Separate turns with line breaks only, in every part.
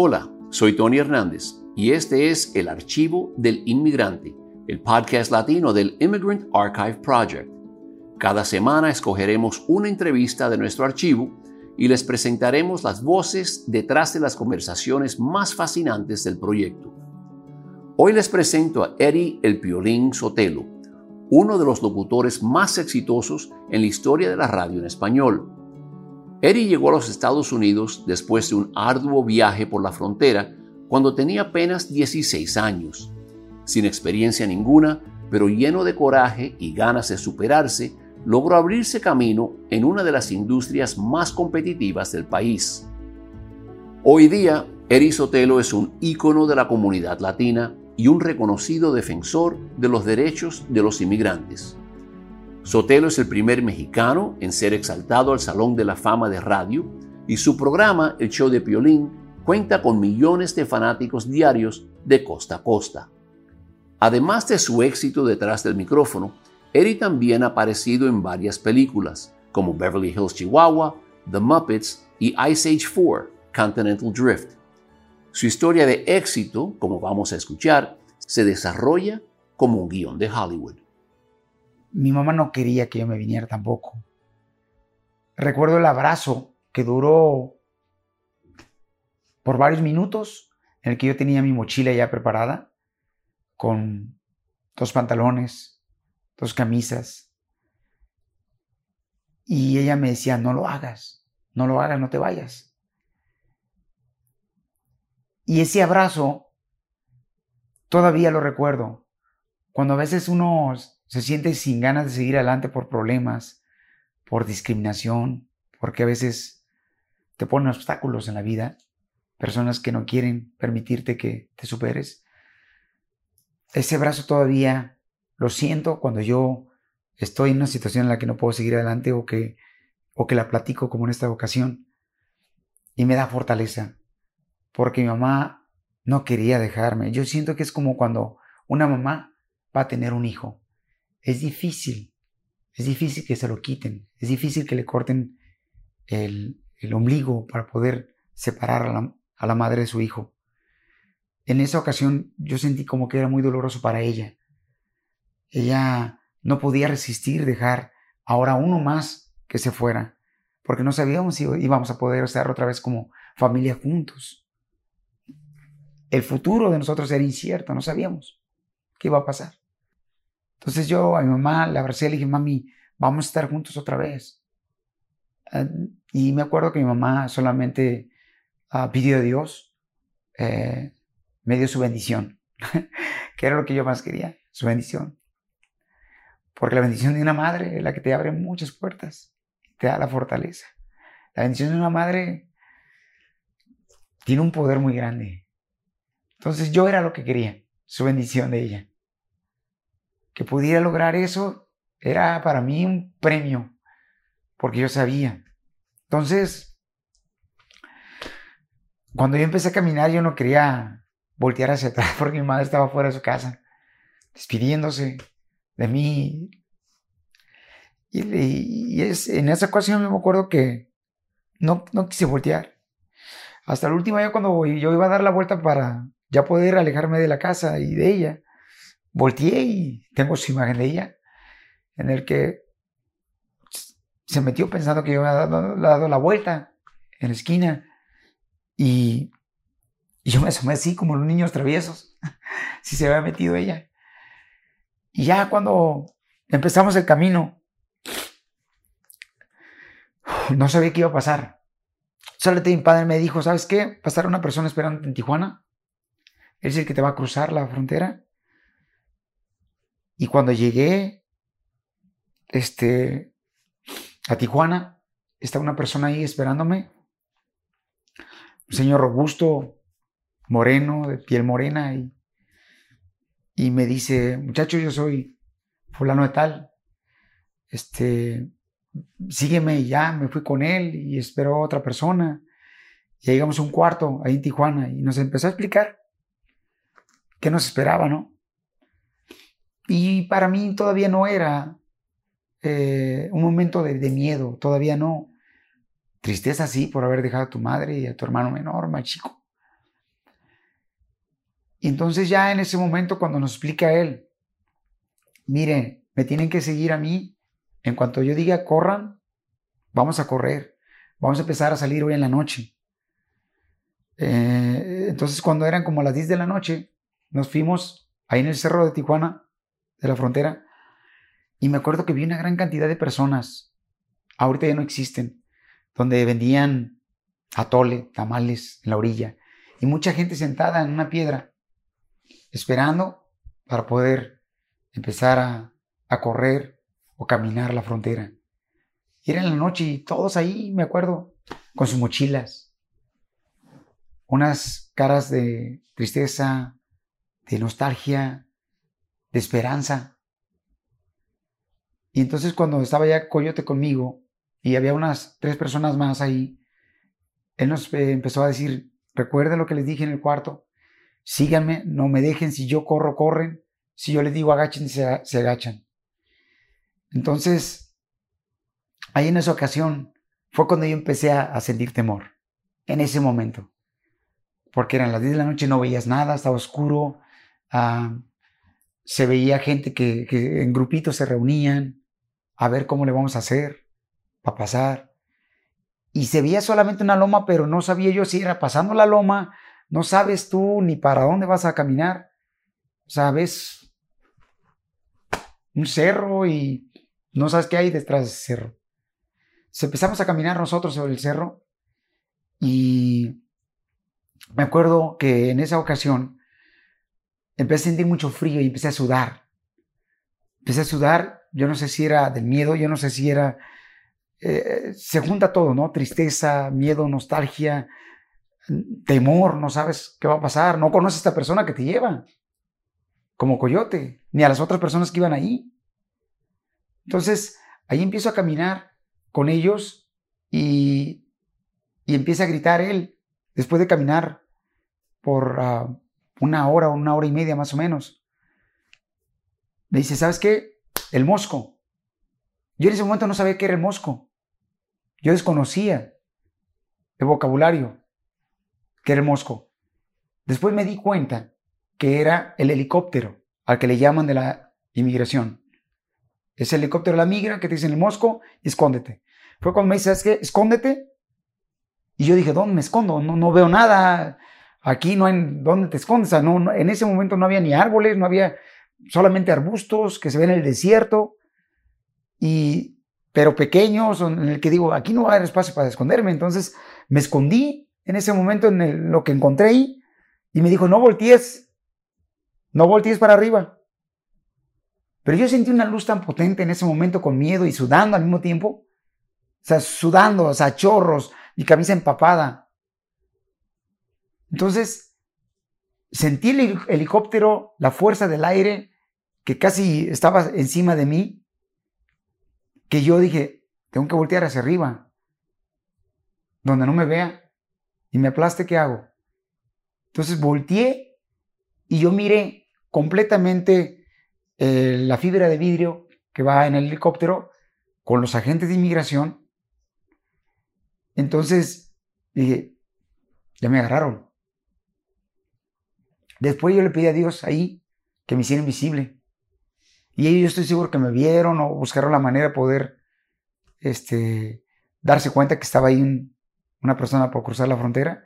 Hola, soy Tony Hernández y este es El Archivo del Inmigrante, el podcast latino del Immigrant Archive Project. Cada semana escogeremos una entrevista de nuestro archivo y les presentaremos las voces detrás de las conversaciones más fascinantes del proyecto. Hoy les presento a Eddie El Piolín Sotelo, uno de los locutores más exitosos en la historia de la radio en español. Eddie llegó a los Estados Unidos después de un arduo viaje por la frontera cuando tenía apenas 16 años. Sin experiencia ninguna, pero lleno de coraje y ganas de superarse, logró abrirse camino en una de las industrias más competitivas del país. Hoy día, Eddie Sotelo es un ícono de la comunidad latina y un reconocido defensor de los derechos de los inmigrantes. Sotelo es el primer mexicano en ser exaltado al Salón de la Fama de Radio y su programa, El Show de Piolín, cuenta con millones de fanáticos diarios de costa a costa. Además de su éxito detrás del micrófono, Eddie también ha aparecido en varias películas, como Beverly Hills Chihuahua, The Muppets y Ice Age 4, Continental Drift. Su historia de éxito, como vamos a escuchar, se desarrolla como un guion de Hollywood
mi mamá no quería que yo me viniera tampoco. Recuerdo el abrazo que duró por varios minutos en el que yo tenía mi mochila ya preparada con dos pantalones, dos camisas. Y ella me decía, no lo hagas, no lo hagas, no te vayas. Y ese abrazo todavía lo recuerdo. Cuando a veces uno se siente sin ganas de seguir adelante por problemas, por discriminación, porque a veces te ponen obstáculos en la vida, personas que no quieren permitirte que te superes. Ese brazo todavía lo siento cuando yo estoy en una situación en la que no puedo seguir adelante o que, o que la platico como en esta ocasión. Y me da fortaleza, porque mi mamá no quería dejarme. Yo siento que es como cuando una mamá va a tener un hijo es difícil, es difícil que se lo quiten, es difícil que le corten el, ombligo para poder separar a la, a la madre de su hijo. En esa ocasión yo sentí como que era muy doloroso para ella. Ella no podía resistir dejar ahora uno más que se fuera, porque no sabíamos si íbamos a poder estar otra vez como familia juntos. El futuro de nosotros era incierto, no sabíamos qué iba a pasar. Entonces yo a mi mamá le abracé y le dije, mami, vamos a estar juntos otra vez. Eh, y me acuerdo que mi mamá solamente uh, pidió a Dios, eh, me dio su bendición, que era lo que yo más quería, su bendición. Porque la bendición de una madre es la que te abre muchas puertas te da la fortaleza. La bendición de una madre tiene un poder muy grande. Entonces yo era lo que quería, su bendición de ella que pudiera lograr eso era para mí un premio, porque yo sabía. Entonces, cuando yo empecé a caminar, yo no quería voltear hacia atrás porque mi madre estaba fuera de su casa, despidiéndose de mí. Y, en esa ocasión me acuerdo que no, no quise voltear. Hasta el último día cuando yo iba a dar la vuelta para ya poder alejarme de la casa y de ella, volteé y tengo su imagen de ella, en el que se metió pensando que yo había dado, la vuelta en la esquina y, yo me asomé así como los niños traviesos, si se había metido ella. Y ya cuando empezamos el camino, no sabía qué iba a pasar. Solamente mi padre me dijo, ¿sabes qué? Pasar una persona esperando en Tijuana. Es el que te va a cruzar la frontera y cuando llegué, este, a Tijuana. Está una persona ahí esperándome. Un señor robusto, moreno, de piel morena. Y, y me dice, muchacho, yo soy fulano de tal. Este, sígueme y ya, me fui con él y esperó a otra persona. Ya llegamos a un cuarto ahí en Tijuana y nos empezó a explicar qué nos esperaba, ¿no? Y para mí todavía no era eh, un momento de, miedo, todavía no. Tristeza sí por haber dejado a tu madre y a tu hermano menor, más chico. Y entonces ya en ese momento cuando nos explica él, miren, me tienen que seguir a mí, en cuanto yo diga corran, vamos a correr, vamos a empezar a salir hoy en la noche. Eh, entonces cuando eran como las 10 de la noche, nos fuimos ahí en el cerro de Tijuana, de la frontera, y me acuerdo que vi una gran cantidad de personas, ahorita ya no existen, donde vendían atole, tamales en la orilla, y mucha gente sentada en una piedra, esperando para poder empezar a, correr o caminar la frontera. Y era en la noche y todos ahí, me acuerdo, con sus mochilas, unas caras de tristeza, de nostalgia, de esperanza. Y entonces cuando estaba ya Coyote conmigo y había unas tres personas más ahí, él nos eh, empezó a decir, recuerden lo que les dije en el cuarto, síganme, no me dejen, si yo corro, corren, si yo les digo agachen, se, se agachan. Entonces, ahí en esa ocasión fue cuando yo empecé a, sentir temor, en ese momento, porque eran las 10 de la noche, no veías nada, estaba oscuro, ah, se veía gente que, en grupitos se reunían a ver cómo le vamos a hacer para pasar. Y se veía solamente una loma, pero no sabía yo si era pasando la loma, no sabes tú ni para dónde vas a caminar. O sea, ves un cerro y no sabes qué hay detrás de ese cerro. empezamos a caminar nosotros sobre el cerro y me acuerdo que en esa ocasión empecé a sentir mucho frío y empecé a sudar. Empecé a sudar, yo no sé si era del miedo, yo no sé si era... Eh, se junta todo, ¿no? Tristeza, miedo, nostalgia, temor, no sabes qué va a pasar, no conoces a esta persona que te lleva, como coyote, ni a las otras personas que iban ahí. Entonces, ahí empiezo a caminar con ellos y, y empieza a gritar él, después de caminar por, ah, una hora o una hora y media más o menos. Me dice, ¿sabes qué? El mosco. Yo en ese momento no sabía qué era el mosco. Yo desconocía el vocabulario que era el mosco. Después me di cuenta que era el helicóptero al que le llaman de la inmigración. Es el helicóptero la migra que te dicen el mosco escóndete. Fue cuando me dice, ¿sabes qué? Escóndete. Y yo dije, ¿dónde me escondo? No, no veo nada. Aquí no hay dónde te escondes. no, en ese momento no había ni árboles, no había solamente arbustos que se ven en el desierto, y, pero pequeños, en el que digo, aquí no va a haber espacio para esconderme. Entonces me escondí en ese momento en lo que encontré y me dijo, no voltees, no voltees para arriba. Pero yo sentí una luz tan potente en ese momento con miedo y sudando al mismo tiempo. O sea, sudando, o sea, chorros, mi camisa empapada. Entonces, sentí el helicóptero, la fuerza del aire que casi estaba encima de mí, que yo dije, tengo que voltear hacia arriba, donde no me vea y me aplaste, ¿qué hago? Entonces volteé y yo miré completamente eh, la fibra de vidrio que va en el helicóptero con los agentes de inmigración. Entonces dije, ya me agarraron. Después yo le pedí a Dios ahí que me hiciera invisible. Y ellos yo estoy seguro que me vieron o buscaron la manera de poder este, darse cuenta que estaba ahí una persona por cruzar la frontera.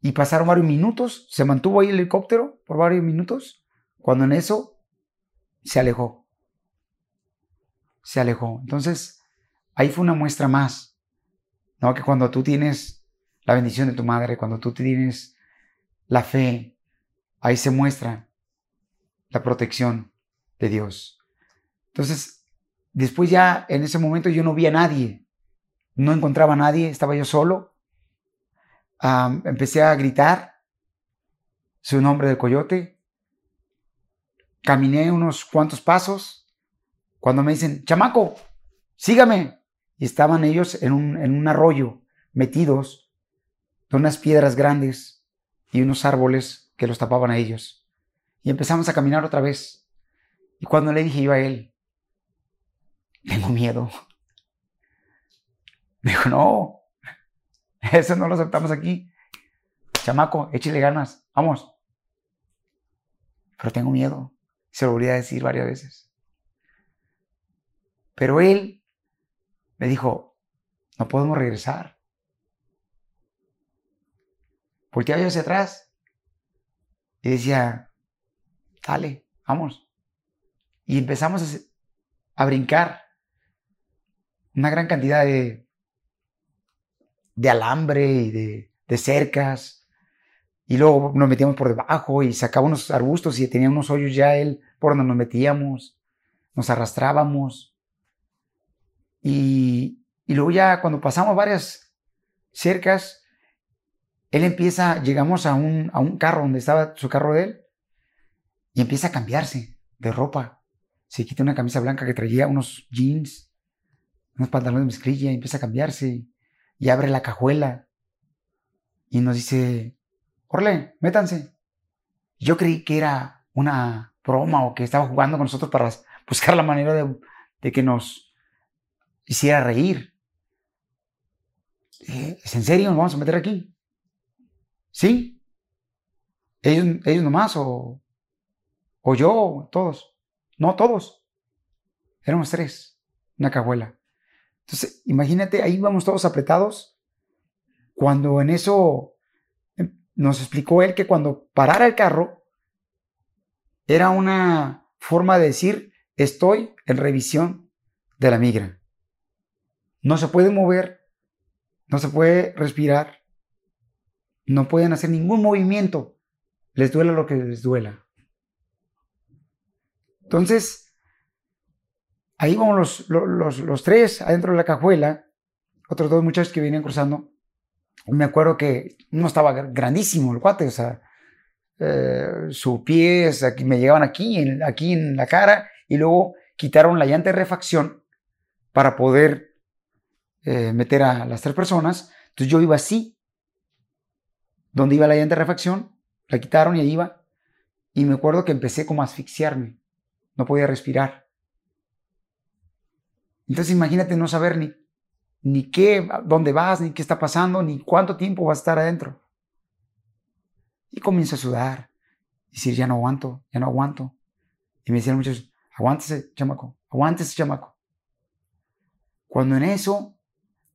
Y pasaron varios minutos, se mantuvo ahí el helicóptero por varios minutos, cuando en eso se alejó. Se alejó. Entonces, ahí fue una muestra más, ¿no? Que cuando tú tienes la bendición de tu madre, cuando tú tienes la fe, ahí se muestra la protección de Dios. Entonces, después ya en ese momento yo no vi a nadie, no encontraba a nadie, estaba yo solo. empecé a gritar su nombre del coyote. Caminé unos cuantos pasos cuando me dicen, chamaco, sígame. Y estaban ellos en un, en un arroyo, metidos de unas piedras grandes y unos árboles que los tapaban a ellos. Y empezamos a caminar otra vez. Y cuando le dije yo a él, tengo miedo. Me dijo, no, eso no lo aceptamos aquí. Chamaco, échale ganas, vamos. Pero tengo miedo. Se lo volví a decir varias veces. Pero él me dijo, no podemos regresar. Volteaba yo hacia atrás y decía, dale, vamos. Y empezamos a, brincar una gran cantidad de, de alambre y de, de cercas. Y luego nos metíamos por debajo y sacaba unos arbustos y tenía unos hoyos ya él por donde nos metíamos. Nos arrastrábamos. Y, y luego ya cuando pasamos varias cercas, él empieza, llegamos a un, a un carro donde estaba su carro de él y empieza a cambiarse de ropa. Se quita una camisa blanca que traía unos jeans, unos pantalones de mezclilla y empieza a cambiarse y abre la cajuela y nos dice, Orle, métanse. Yo creí que era una broma o que estaba jugando con nosotros para buscar la manera de, de que nos hiciera reír. ¿Es en serio? ¿Nos vamos a meter aquí? ¿Sí? ¿Ellos, ellos nomás o, o yo? Todos. No, todos. Éramos tres. Una cajuela. Entonces, imagínate, ahí vamos todos apretados. Cuando en eso em, nos explicó él que cuando parara el carro, era una forma de decir, estoy en revisión de la migra. No se puede mover, no se puede respirar, no pueden hacer ningún movimiento, les duela lo que les duela. Entonces, ahí vamos los, los, tres adentro de la cajuela, otros dos muchachos que venían cruzando. Me acuerdo que uno estaba grandísimo, el cuate, o sea, eh, sus pies aquí, me llegaban aquí en, aquí en la cara y luego quitaron la llanta de refacción para poder eh, meter a las tres personas. Entonces yo iba así, donde iba la llanta de refacción, la quitaron y ahí iba. Y me acuerdo que empecé como a asfixiarme. No podía respirar. Entonces imagínate no saber ni, ni qué, dónde vas, ni qué está pasando, ni cuánto tiempo vas a estar adentro. Y comienzo a sudar. Decir, ya no aguanto, ya no aguanto. Y me decían muchos, aguántese, chamaco, aguántese, chamaco. Cuando en eso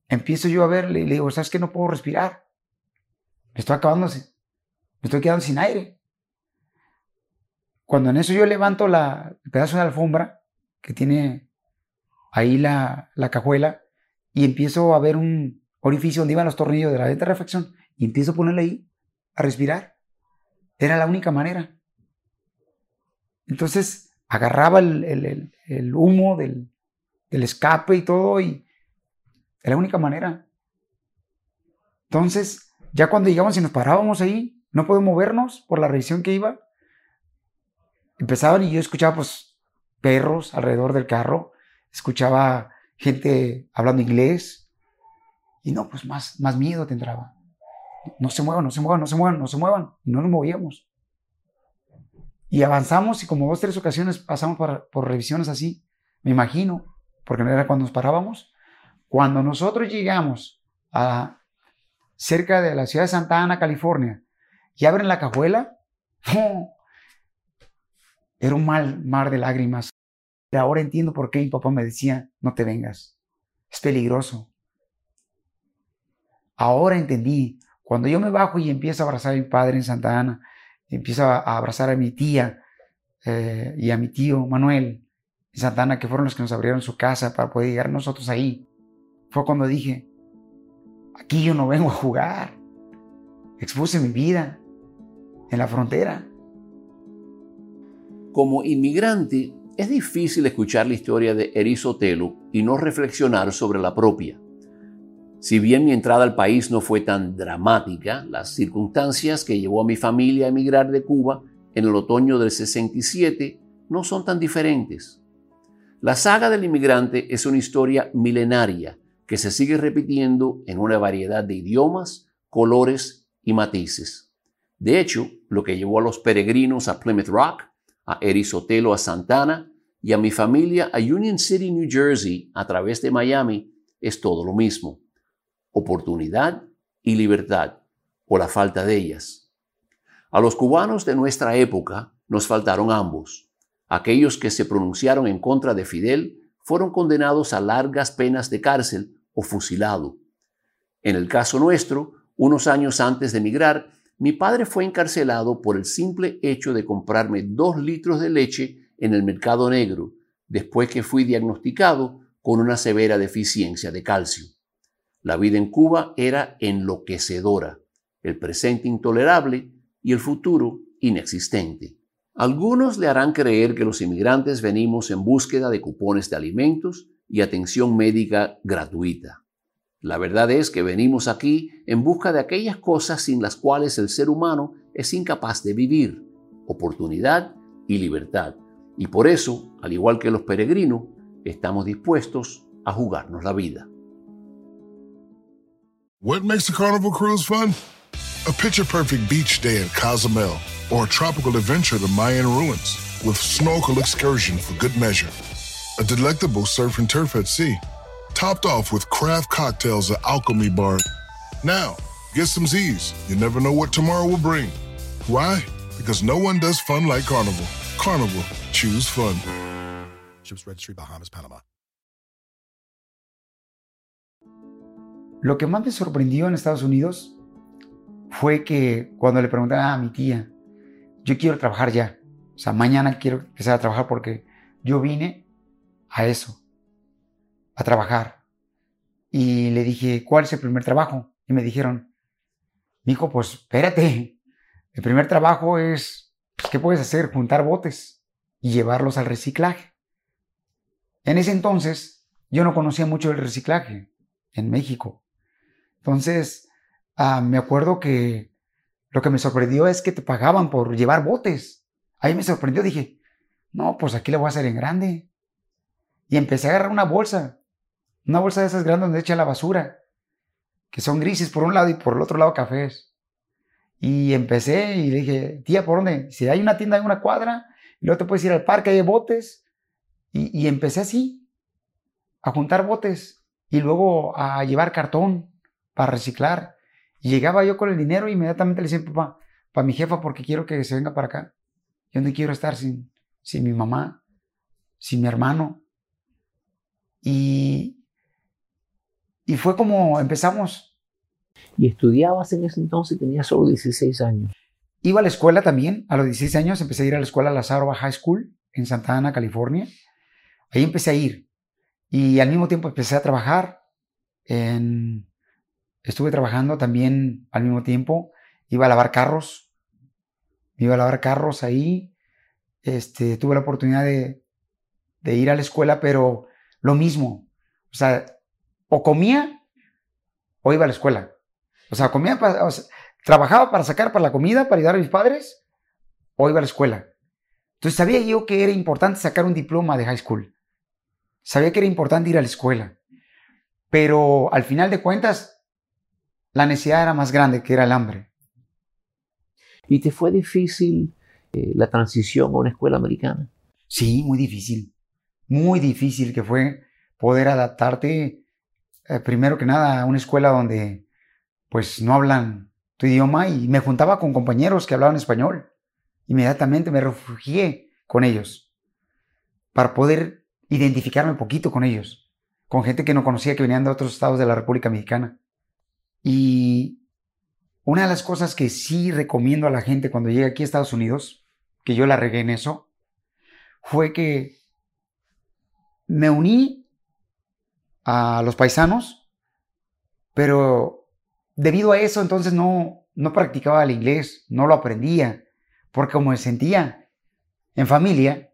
empiezo yo a ver, le, le digo, ¿sabes qué? No puedo respirar. Me estoy acabándose. Me estoy quedando sin aire. Cuando en eso yo levanto la, el pedazo de alfombra que tiene ahí la, la cajuela y empiezo a ver un orificio donde iban los tornillos de la venta de refacción y empiezo a ponerle ahí a respirar. Era la única manera. Entonces agarraba el, el, el humo del, del escape y todo y era la única manera. Entonces, ya cuando llegamos y nos parábamos ahí, no podemos movernos por la revisión que iba. Empezaban y yo escuchaba pues perros alrededor del carro, escuchaba gente hablando inglés y no, pues más, más miedo te. No se muevan, no se muevan, no se muevan, no se muevan. Y no nos movíamos. Y avanzamos y como dos, tres ocasiones pasamos por, por revisiones así, me imagino, porque no era cuando nos parábamos. Cuando nosotros llegamos a cerca de la ciudad de Santa Ana, California, y abren la cajuela, era un mal mar de lágrimas. Ahora entiendo por qué mi papá me decía, no te vengas, es peligroso. Ahora entendí, cuando yo me bajo y empiezo a abrazar a mi padre en Santa Ana, empiezo a abrazar a mi tía eh, y a mi tío Manuel en Santa Ana, que fueron los que nos abrieron su casa para poder llegar nosotros ahí, fue cuando dije, Aquí yo no vengo a jugar. Expuse mi vida en la frontera.
Como inmigrante, Es difícil escuchar la historia de Erisotelo y no reflexionar sobre la propia. Si bien mi entrada al país no fue tan dramática, las circunstancias que llevó a mi familia a emigrar de Cuba en el otoño del 67 no son tan diferentes. La saga del inmigrante es una historia milenaria que se sigue repitiendo en una variedad de idiomas, colores y matices. De hecho, lo que llevó a los peregrinos a Plymouth Rock, a Erisotelo a Santana y a mi familia a Union City, New Jersey, a través de Miami, es todo lo mismo. Oportunidad y libertad, o la falta de ellas. A los cubanos de nuestra época nos faltaron ambos. Aquellos que se pronunciaron en contra de Fidel fueron condenados a largas penas de cárcel o fusilado. En el caso nuestro, unos años antes de emigrar, mi padre fue encarcelado por el simple hecho de comprarme dos litros de leche en el mercado negro, después que fui diagnosticado con una severa deficiencia de calcio. La vida en Cuba era enloquecedora, el presente intolerable y el futuro inexistente. Algunos le harán creer que los inmigrantes venimos en búsqueda de cupones de alimentos y atención médica gratuita. La verdad es que venimos aquí en busca de aquellas cosas sin las cuales el ser humano es incapaz de vivir, oportunidad y libertad. Y por eso, al igual que los peregrinos, estamos dispuestos a jugarnos la vida.
What makes a carnival cruise fun? A picture perfect beach day in Cozumel or a tropical adventure to Mayan ruins with snorkel excursion for good measure. A delectable surf and turf at sea, topped off with craft cocktails at Alchemy Bar. Now, get some Z's. You never know what tomorrow will bring. Why? Because no one does fun like Carnival. Carnival, choose fun.
Ships Registry, Bahamas, Panama.
Lo que más me sorprendió en Estados Unidos fue que cuando le preguntaba a mi tía, yo quiero trabajar ya, o sea, mañana quiero empezar a trabajar porque yo vine a eso, a trabajar. Y le dije, ¿cuál es el primer trabajo? Y me dijeron, hijo, pues espérate, el primer trabajo es, pues, ¿qué puedes hacer? Juntar botes y llevarlos al reciclaje. En ese entonces yo no conocía mucho el reciclaje en México. Entonces, ah, me acuerdo que lo que me sorprendió es que te pagaban por llevar botes. Ahí me sorprendió, dije, no, pues aquí le voy a hacer en grande. Y empecé a agarrar una bolsa, una bolsa de esas grandes donde echa la basura, que son grises por un lado y por el otro lado cafés. Y empecé y le dije, tía, ¿por dónde? Si hay una tienda en una cuadra, y luego te puedes ir al parque, hay botes. Y, y empecé así, a juntar botes y luego a llevar cartón para reciclar. Y llegaba yo con el dinero e inmediatamente le decía, papá, para mi jefa porque quiero que se venga para acá. Yo no quiero estar sin, sin mi mamá, sin mi hermano. Y, y fue como empezamos.
¿Y estudiabas en ese entonces? Tenías solo 16 años.
Iba a la escuela también. A los 16 años empecé a ir a la escuela Lazaro High School en Santa Ana, California. Ahí empecé a ir. Y al mismo tiempo empecé a trabajar en estuve trabajando también al mismo tiempo. Iba a lavar carros. Iba a lavar carros ahí. Este, tuve la oportunidad de, ir a la escuela, pero lo mismo. O sea, o comía o iba a la escuela. O sea, comía, trabajaba para sacar para la comida, para ayudar a mis padres, o iba a la escuela. Entonces sabía yo que era importante sacar un diploma de high school. Sabía que era importante ir a la escuela. Pero al final de cuentas, la necesidad era más grande que era el hambre.
¿Y te fue difícil eh, la transición a una escuela americana?
Sí, muy difícil. Muy difícil que fue poder adaptarte, eh, primero que nada, a una escuela donde pues no hablan tu idioma y me juntaba con compañeros que hablaban español. Inmediatamente me refugié con ellos para poder identificarme un poquito con ellos, con gente que no conocía que venían de otros estados de la República Mexicana. Y una de las cosas que sí recomiendo a la gente cuando llega aquí a Estados Unidos, que yo la regué en eso, fue que me uní a los paisanos, pero debido a eso entonces no, no practicaba el inglés, no lo aprendía, porque como me sentía en familia,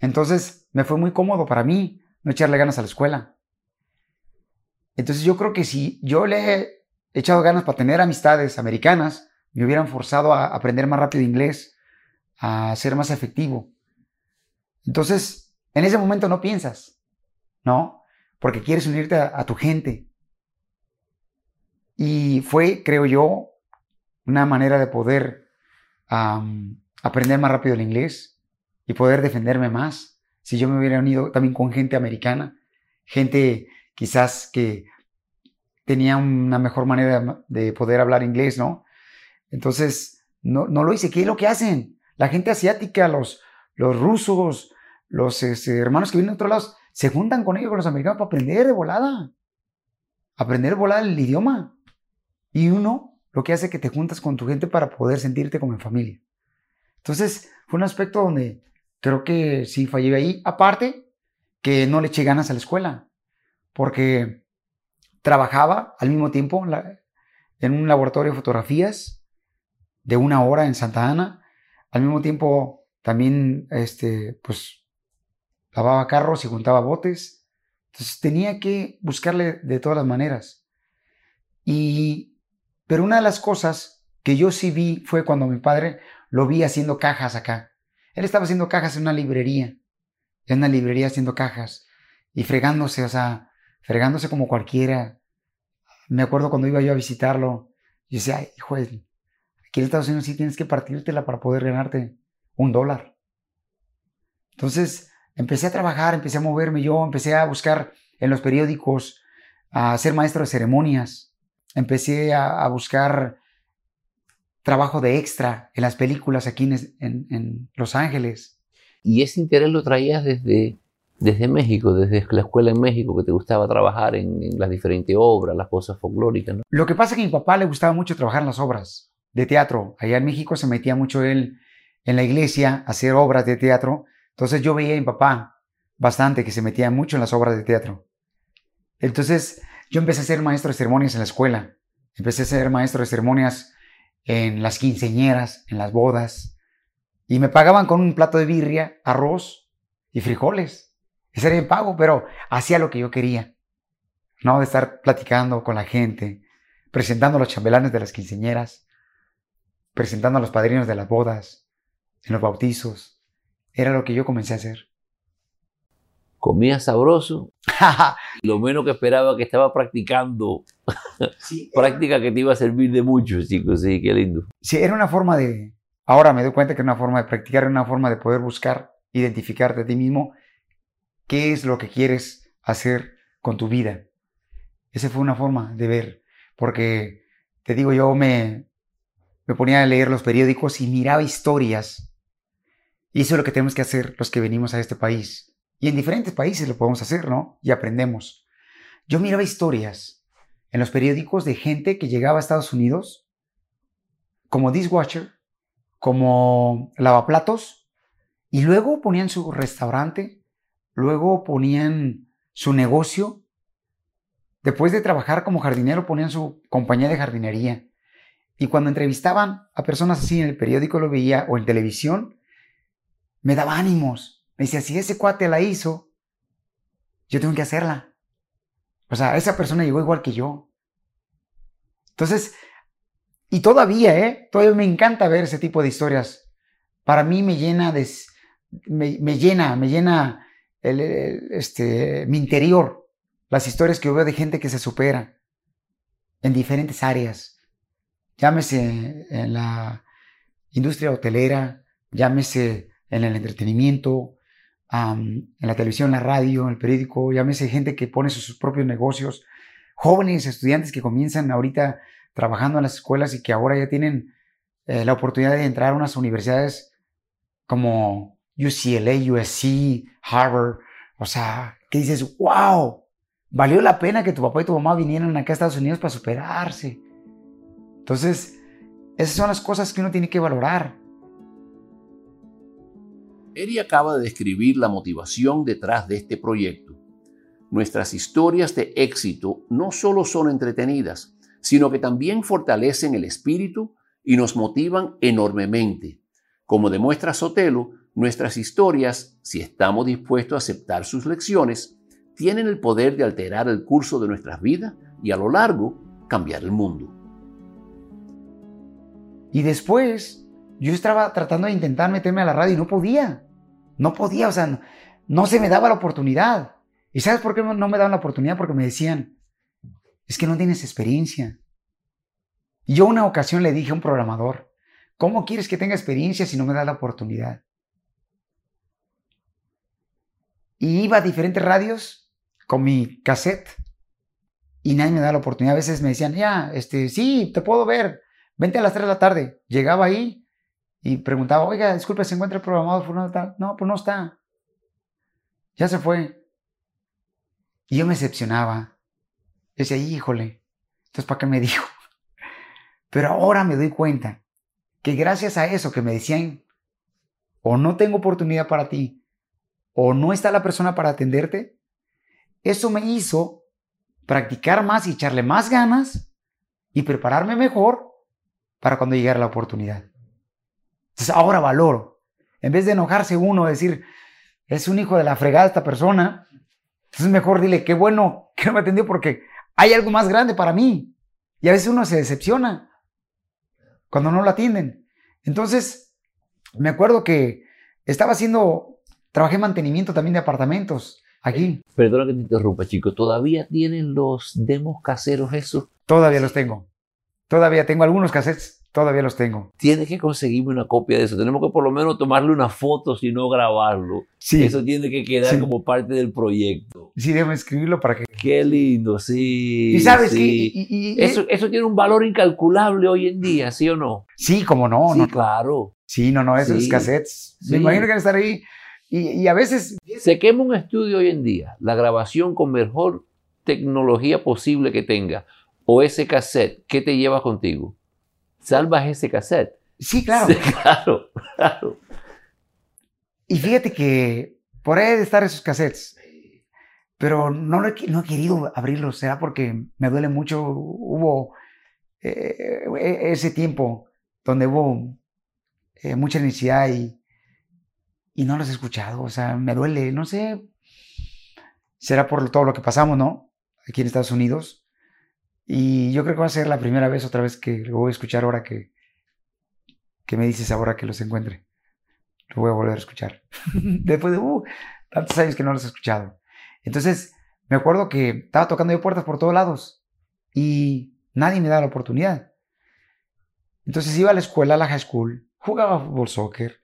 Entonces me fue muy cómodo para mí no echarle ganas a la escuela. Entonces yo creo que si yo le he echado ganas para tener amistades americanas, me hubieran forzado a aprender más rápido inglés, a ser más efectivo. Entonces, en ese momento no piensas, ¿no? Porque quieres unirte a, tu gente. Y fue, creo yo, una manera de poder aprender más rápido el inglés y poder defenderme más. Si yo me hubiera unido también con gente americana, gente quizás que tenía una mejor manera de poder hablar inglés, ¿no? Entonces, no, lo hice. ¿Qué es lo que hacen? La gente asiática, los, los rusos, los este, hermanos que vienen de otros lados, se juntan con ellos, con los americanos, para aprender de volada. Aprender de volada el idioma. Y uno lo que hace es que te juntas con tu gente para poder sentirte como en familia. Entonces, fue un aspecto donde creo que sí fallé ahí. Aparte, que no le eché ganas a la escuela. Porque trabajaba al mismo tiempo en un laboratorio de fotografías de una hora en Santa Ana. Al mismo tiempo también, este, pues, lavaba carros y juntaba botes. Entonces tenía que buscarle de todas las maneras. Y, pero una de las cosas que yo sí vi fue cuando mi padre lo vi haciendo cajas acá. Él estaba haciendo cajas en una librería, en una librería haciendo cajas y fregándose, o sea, fregándose como cualquiera. Me acuerdo cuando iba yo a visitarlo, y decía, Ay, hijo, aquí en Estados Unidos sí tienes que partírtela para poder ganarte un dólar. Entonces, empecé a trabajar, empecé a moverme yo, empecé a buscar en los periódicos, a ser maestro de ceremonias, empecé a, buscar trabajo de extra en las películas aquí en, Los Ángeles.
¿Y ese interés lo traías desde, desde México, desde la escuela en México, que te gustaba trabajar en, las diferentes obras, las cosas folclóricas?
Lo que pasa es que a mi papá le gustaba mucho trabajar en las obras de teatro. Allá en México se metía mucho él en la iglesia a hacer obras de teatro entonces yo veía a mi papá bastante que se metía mucho en las obras de teatro. Entonces yo empecé a ser maestro de ceremonias en la escuela. Empecé a ser maestro de ceremonias en las quinceñeras, en las bodas. Y me pagaban con un plato de birria, arroz y frijoles. Ese era el pago, pero hacía lo que yo quería. No de estar platicando con la gente, presentando a los chambelanes de las quinceñeras, presentando a los padrinos de las bodas, en los bautizos, era lo que yo comencé a hacer.
Comía sabroso. lo menos que esperaba que estaba practicando. Práctica que te iba a servir de mucho, chicos. Sí, qué lindo.
Sí, era una forma de. Ahora me doy cuenta que era una forma de practicar, era una forma de poder buscar, identificarte a ti mismo qué es lo que quieres hacer con tu vida. Esa fue una forma de ver. Porque, te digo, yo me, me ponía a leer los periódicos y miraba historias y eso es lo que tenemos que hacer los que venimos a este país. Y en diferentes países lo podemos hacer, ¿no? Y aprendemos. Yo miraba historias en los periódicos de gente que llegaba a Estados Unidos como dishwasher, como lavaplatos, y luego ponían su restaurante, luego ponían su negocio. Después de trabajar como jardinero, ponían su compañía de jardinería. Y cuando entrevistaban a personas así en el periódico, lo veía, o en televisión, me daba ánimos. Me decía, si ese cuate la hizo, yo tengo que hacerla. O sea, esa persona llegó igual que yo. Entonces, y todavía, ¿eh? Todavía me encanta ver ese tipo de historias. Para mí me llena de... Me, llena, me llena el, este, mi interior. Las historias que veo de gente que se supera en diferentes áreas. Llámese en la industria hotelera, llámese en el entretenimiento, en la televisión, la radio, en el periódico, llámese gente que pone sus propios negocios, jóvenes estudiantes que comienzan ahorita trabajando en las escuelas y que ahora ya tienen eh, la oportunidad de entrar a unas universidades como UCLA, USC, Harvard, o sea, que dices, wow, valió la pena que tu papá y tu mamá vinieran acá a Estados Unidos para superarse. Entonces, esas son las cosas que uno tiene que valorar.
Eri acaba de describir la motivación detrás de este proyecto. Nuestras historias de éxito no solo son entretenidas, sino que también fortalecen el espíritu y nos motivan enormemente. Como demuestra Sotelo, Nuestras historias, si estamos dispuestos a aceptar sus lecciones, tienen el poder de alterar el curso de nuestras vidas y a lo largo cambiar el mundo.
Y después yo estaba tratando de intentar meterme a la radio y no podía. No podía, o sea, no, se me daba la oportunidad. ¿Y sabes por qué no me daban la oportunidad? Porque me decían, es que no tienes experiencia. Y yo una ocasión le dije a un programador, ¿cómo quieres que tenga experiencia si no me da la oportunidad? Y iba a diferentes radios con mi cassette y nadie me da la oportunidad. A veces me decían, ya, este, sí, te puedo ver, vente a las 3 de la tarde. Llegaba ahí y preguntaba, oiga, disculpe, ¿se encuentra el programador? No, pues no está. Ya se fue. Y yo me decepcionaba. Decía, híjole, entonces ¿para qué me dijo? Pero ahora me doy cuenta que gracias a eso que me decían, o no tengo oportunidad para ti, o no está la persona para atenderte, eso me hizo practicar más y echarle más ganas y prepararme mejor para cuando llegara la oportunidad. Entonces ahora valoro. En vez de enojarse uno, decir, es un hijo de la fregada esta persona, entonces mejor dile, qué bueno que no me atendió porque hay algo más grande para mí. Y a veces uno se decepciona cuando no lo atienden. Entonces, me acuerdo que estaba haciendo, trabajé en mantenimiento también de apartamentos aquí.
Perdona que te interrumpa, chico. ¿Todavía tienen los demos caseros esos?
Todavía los tengo. Todavía tengo algunos cassettes Todavía los tengo.
Tienes que conseguirme una copia de eso. Tenemos que por lo menos tomarle una foto, si no grabarlo. Sí. Eso tiene que quedar como parte del proyecto.
Sí, debo escribirlo para que...
Qué lindo, sí.
Y sabes
que... eso, eso tiene un valor incalculable hoy en día, ¿sí o no?
Sí, como no.
Sí,
no.
claro.
Sí, no, no, esos cassettes. Me imagino que van a estar ahí. Y, y a veces...
Se quema un estudio hoy en día. La grabación con mejor tecnología posible que tenga. O ese cassette, ¿qué te llevas contigo? Salvas ese cassette.
Sí, claro.
claro, claro.
Y fíjate que por ahí de estar esos cassettes, pero no, no he querido abrirlos, será porque me duele mucho. Hubo eh, e, ese tiempo donde hubo eh, mucha necesidad y, y no los he escuchado, o sea, me duele, no sé, será por todo lo que pasamos, ¿no? Aquí en Estados Unidos. Y yo creo que va a ser la primera vez otra vez que lo voy a escuchar ahora que, que me dices ahora que los encuentre. Lo voy a volver a escuchar. Después de uh, tantos años que no los he escuchado. Entonces, me acuerdo que estaba tocando yo puertas por todos lados y nadie me daba la oportunidad. Entonces iba a la escuela, a la high school, jugaba fútbol, soccer,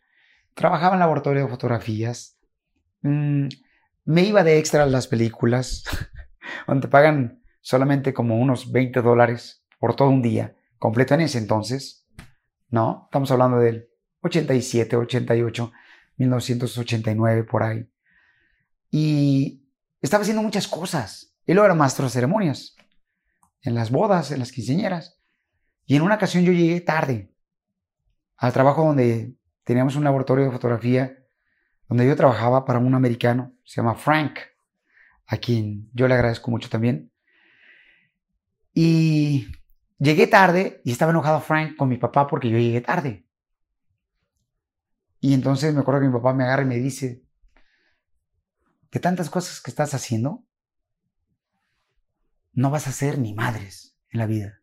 trabajaba en laboratorio de fotografías, mm, me iba de extra a las películas, donde te pagan solamente como unos 20 dólares por todo un día, completo en ese entonces, ¿no? Estamos hablando del 87, 88, 1989, por ahí. Y estaba haciendo muchas cosas. Él era maestro de ceremonias, en las bodas, en las quinceañeras. Y en una ocasión yo llegué tarde al trabajo donde teníamos un laboratorio de fotografía, donde yo trabajaba para un americano, se llama Frank, a quien yo le agradezco mucho también. Y llegué tarde y estaba enojado Frank con mi papá porque yo llegué tarde. Y entonces me acuerdo que mi papá me agarra y me dice, de tantas cosas que estás haciendo, no vas a ser ni madres en la vida.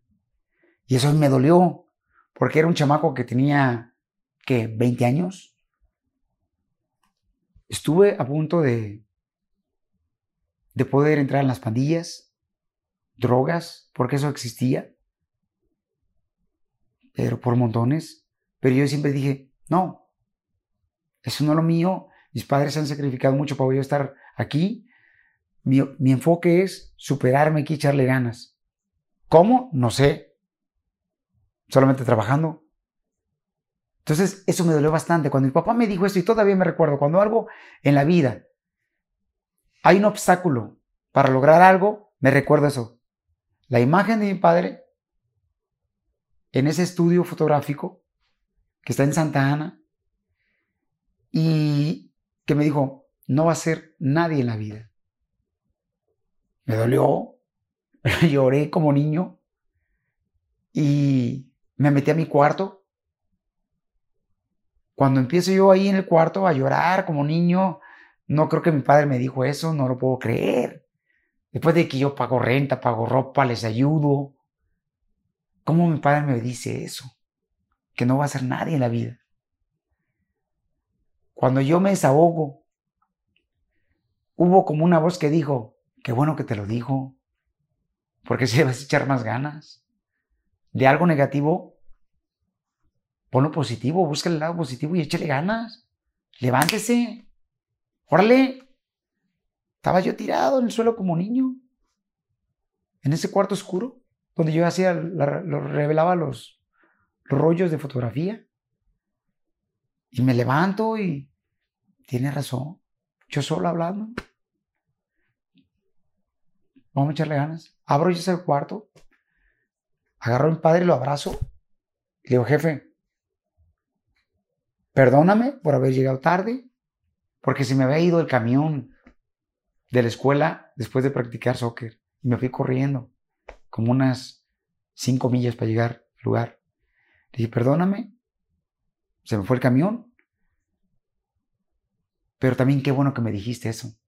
Y eso me dolió, porque era un chamaco que tenía, ¿qué? 20 años. Estuve a punto de, de poder entrar en las pandillas, drogas, porque eso existía, pero por montones. Pero yo siempre dije, no, eso no es lo mío, mis padres se han sacrificado mucho para yo estar aquí, mi, mi enfoque es superarme aquí, echarle ganas. ¿Cómo? No sé, solamente trabajando. Entonces, eso me dolió bastante. Cuando mi papá me dijo esto, y todavía me recuerdo, cuando algo en la vida hay un obstáculo para lograr algo, me recuerdo eso la imagen de mi padre en ese estudio fotográfico que está en Santa Ana y que me dijo, no va a ser nadie en la vida. Me dolió, lloré como niño y me metí a mi cuarto Cuando empiezo yo ahí en el cuarto a llorar como niño, no creo que mi padre me dijo eso, no lo puedo creer. Después de que yo pago renta, pago ropa, les ayudo. ¿Cómo mi padre me dice eso? Que no va a ser nadie en la vida. Cuando yo me desahogo, hubo como una voz que dijo, qué bueno que te lo dijo, porque si vas a echar más ganas. De algo negativo, ponlo positivo, busca el lado positivo y échale ganas. Levántese. Órale. Estaba yo tirado en el suelo como niño. En ese cuarto oscuro, donde yo hacía, lo revelaba los, los rollos de fotografía. Y me levanto y tiene razón. Yo solo hablando. Vamos a echarle ganas. Abro yo ese cuarto. Agarro a mi padre y lo abrazo. Le digo, jefe, perdóname por haber llegado tarde, porque se me había ido el camión de la escuela después de practicar soccer y me fui corriendo como unas cinco millas para llegar al lugar. Le dije, perdóname, se me fue el camión, pero también qué bueno que me dijiste eso.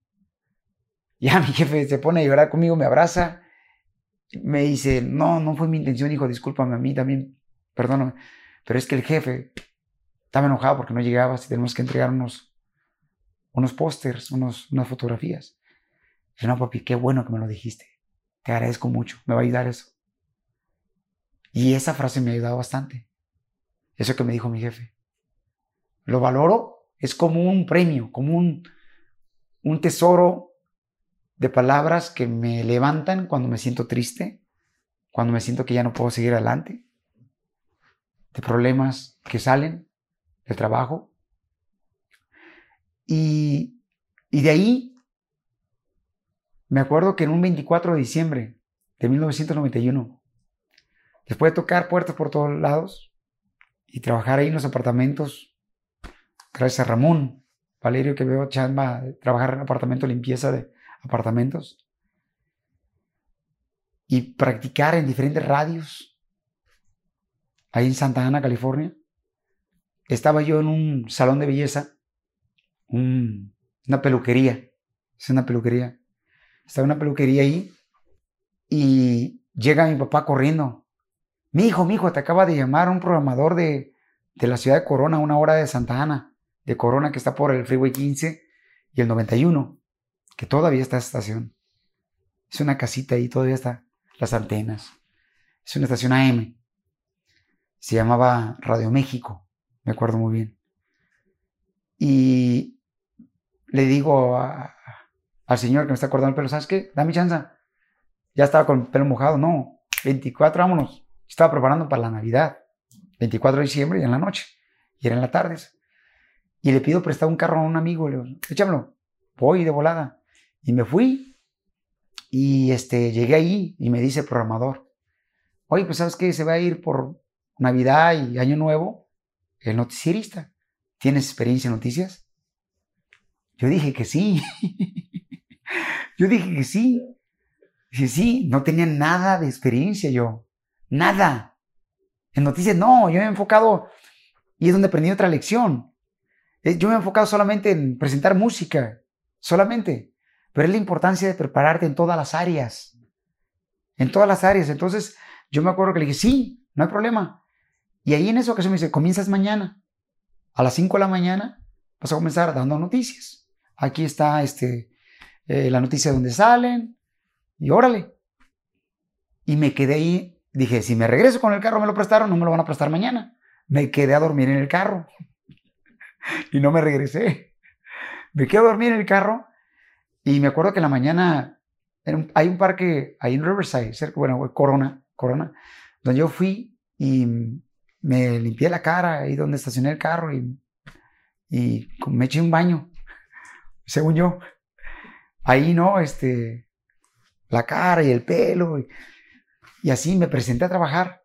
Ya mi jefe se pone a llorar conmigo, me abraza, me dice, no, no fue mi intención, hijo, discúlpame a mí también, perdóname, pero es que el jefe estaba enojado porque no llegabas y tenemos que entregar unos, pósters, unas fotografías. No, papi, qué bueno que me lo dijiste. Te agradezco mucho, me va a ayudar eso. Y esa frase me ha ayudado bastante. Eso que me dijo mi jefe. Lo valoro, es como un premio, como un, un tesoro de palabras que me levantan cuando me siento triste, cuando me siento que ya no puedo seguir adelante, de problemas que salen del trabajo. Y, y de ahí me acuerdo que en un 24 de diciembre de 1991, después de tocar puertas por todos lados y trabajar ahí en los apartamentos, gracias a Ramón Valerio que veo chamba, trabajar en apartamento, limpieza de apartamentos, y practicar en diferentes radios, ahí en Santa Ana, California. Estaba yo en un salón de belleza, una peluquería, es una peluquería estaba en una peluquería ahí y llega mi papá corriendo. Mi hijo, mi hijo, te acaba de llamar un programador de, de la ciudad de Corona, una hora de Santa Ana, de Corona, que está por el Freeway 15 y el 91, que todavía está esa estación. Es una casita ahí, todavía está las antenas. Es una estación AM. Se llamaba Radio México, me acuerdo muy bien. Y le digo a, al señor que me está acordando el pelo, ¿sabes qué? Dame chance. Ya estaba con el pelo mojado, no. 24, vámonos. Estaba preparando para la Navidad. 24 de diciembre y en la noche. Y era en la tarde. Y le pido prestado un carro a un amigo. Le digo, échamelo. Voy de volada. Y me fui. Y este, llegué ahí y me dice el programador, oye, pues sabes qué, se va a ir por Navidad y Año Nuevo el noticierista. ¿Tienes experiencia en noticias? Yo dije que sí. Yo dije que sí. Dije, sí, no tenía nada de experiencia yo. Nada. En noticias no, yo me he enfocado, y es donde aprendí otra lección. Eh, yo me he enfocado solamente en presentar música, solamente. Pero es la importancia de prepararte en todas las áreas. En todas las áreas. Entonces, yo me acuerdo que le dije, sí, no hay problema. Y ahí en esa ocasión me dice, comienzas mañana. A las 5 de la mañana vas a comenzar dando noticias. Aquí está este, eh, la noticia de donde salen, y órale. Y me quedé ahí, dije, si me regreso con el carro, me lo prestaron, no me lo van a prestar mañana. Me quedé a dormir en el carro. y no me regresé. Me quedé a dormir en el carro y me acuerdo que en la mañana hay un parque ahí en Riverside, cerca, bueno, Corona, Corona, donde yo fui y me limpié la cara ahí donde estacioné el carro y, y me eché un baño, según yo ahí, ¿no? Este, la cara y el pelo. Y, así me presenté a trabajar.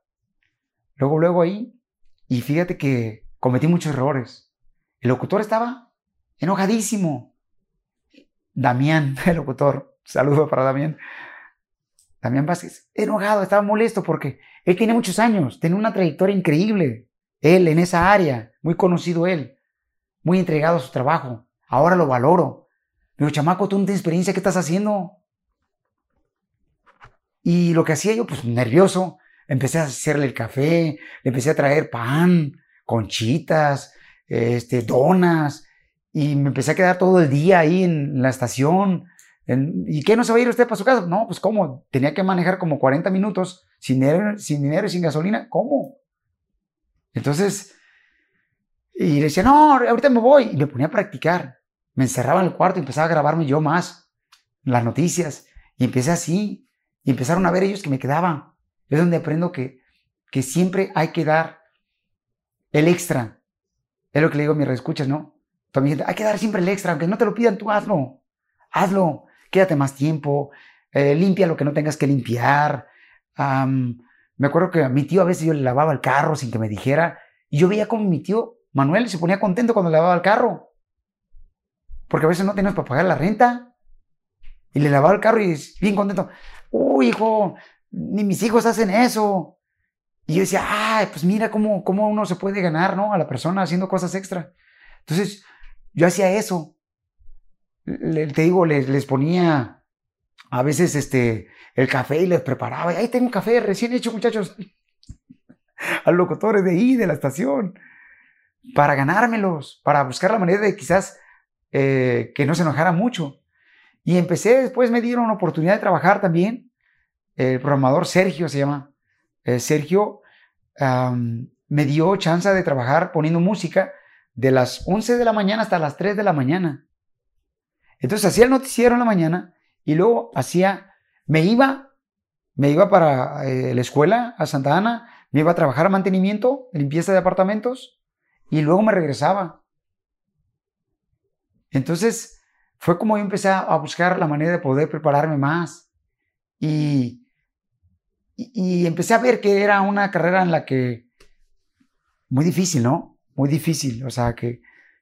Luego, luego ahí. Y fíjate que cometí muchos errores. El locutor estaba enojadísimo. Damián, el locutor, saludo para Damián. Damián Vázquez, enojado, estaba molesto porque él tiene muchos años, tiene una trayectoria increíble, él en esa área muy conocido él, muy entregado a su trabajo. Ahora lo valoro. Dijo, chamaco, tú no tienes experiencia, ¿qué estás haciendo? Y lo que hacía yo, pues nervioso, empecé a hacerle el café, le empecé a traer pan, conchitas, este, donas, y me empecé a quedar todo el día ahí en la estación. ¿Y qué no se va a ir usted para su casa? No, pues ¿cómo? Tenía que manejar como 40 minutos sin dinero, sin dinero y sin gasolina. ¿Cómo? Entonces, y le decía, no, ahorita me voy. Y me ponía a practicar. Me encerraba en el cuarto y empezaba a grabarme yo más las noticias. Y empecé así. Y empezaron a ver ellos que me quedaban. Es donde aprendo que, que siempre hay que dar el extra. Es lo que le digo a mis reescuchas, ¿no? También hay que dar siempre el extra, aunque no te lo pidan, tú hazlo. Hazlo. Quédate más tiempo. Eh, limpia lo que no tengas que limpiar. me acuerdo que a mi tío a veces yo le lavaba el carro sin que me dijera. Y yo veía como mi tío Manuel se ponía contento cuando le lavaba el carro. Porque a veces no teníamos para pagar la renta. Y le lavaba el carro y bien contento. Uy, hijo, ni mis hijos hacen eso. Y yo decía, ay, pues mira cómo, cómo uno se puede ganar, ¿no? A la persona haciendo cosas extra. Entonces, yo hacía eso. te digo, les, les, ponía a veces este, el café y les preparaba. Y ahí tengo un café recién hecho, muchachos. A los locutores de ahí, de la estación. Para ganármelos, para buscar la manera de quizás eh, que no se enojara mucho. Y empecé, después me dieron una oportunidad de trabajar también el programador Sergio se llama, eh, Sergio me dio chance de trabajar poniendo música de las 11 de la mañana hasta las 3 de la mañana. Entonces hacía el noticiero en la mañana y luego hacía, me iba, me iba para eh, la escuela a Santa Ana, me iba a trabajar mantenimiento, limpieza de apartamentos y luego me regresaba. Entonces fue como yo empecé a buscar la manera de poder prepararme más. Y y, empecé a ver que era una carrera en la que muy difícil, ¿no? Muy difícil, o sea, que,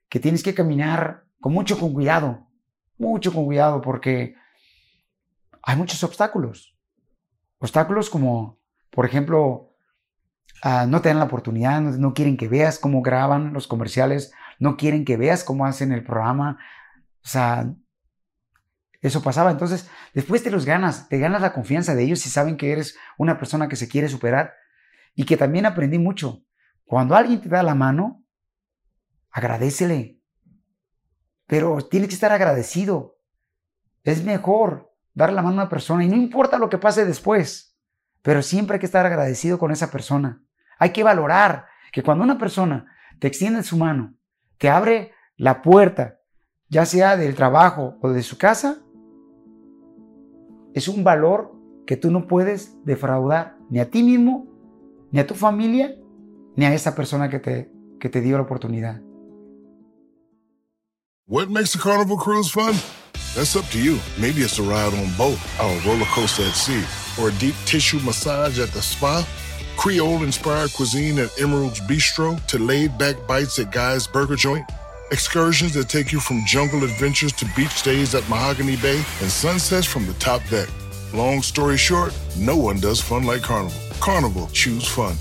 que tienes que caminar con mucho con cuidado, mucho con cuidado, porque hay muchos obstáculos. Obstáculos como, por ejemplo, ah, no te dan la oportunidad, no, no, quieren que veas cómo graban los comerciales, no quieren que veas cómo hacen el programa. O sea, eso pasaba. Entonces, después te los ganas, te ganas la confianza de ellos y saben que eres una persona que se quiere superar. Y que también aprendí mucho. Cuando alguien te da la mano, agradecele. Pero tienes que estar agradecido. Es mejor dar la mano a una persona y no importa lo que pase después, pero siempre hay que estar agradecido con esa persona. Hay que valorar que cuando una persona te extiende su mano, te abre la puerta, ya sea del trabajo o de su casa, es un valor que tú no puedes defraudar ni a ti mismo, ni a tu familia, ni a esa persona que te, que dio la oportunidad.
What makes a carnival cruise fun? That's up to you. Maybe it's a ride on boat, a roller coaster at sea, or a deep tissue massage at the spa. Creole inspired cuisine at Emerald's Bistro to laid back bites at Guy's Burger Joint. Excursions that take you from jungle adventures to beach stays at Mahogany Bay and sunsets from the top deck. Long story short, no one does fun like Carnival. Carnival, choose fun.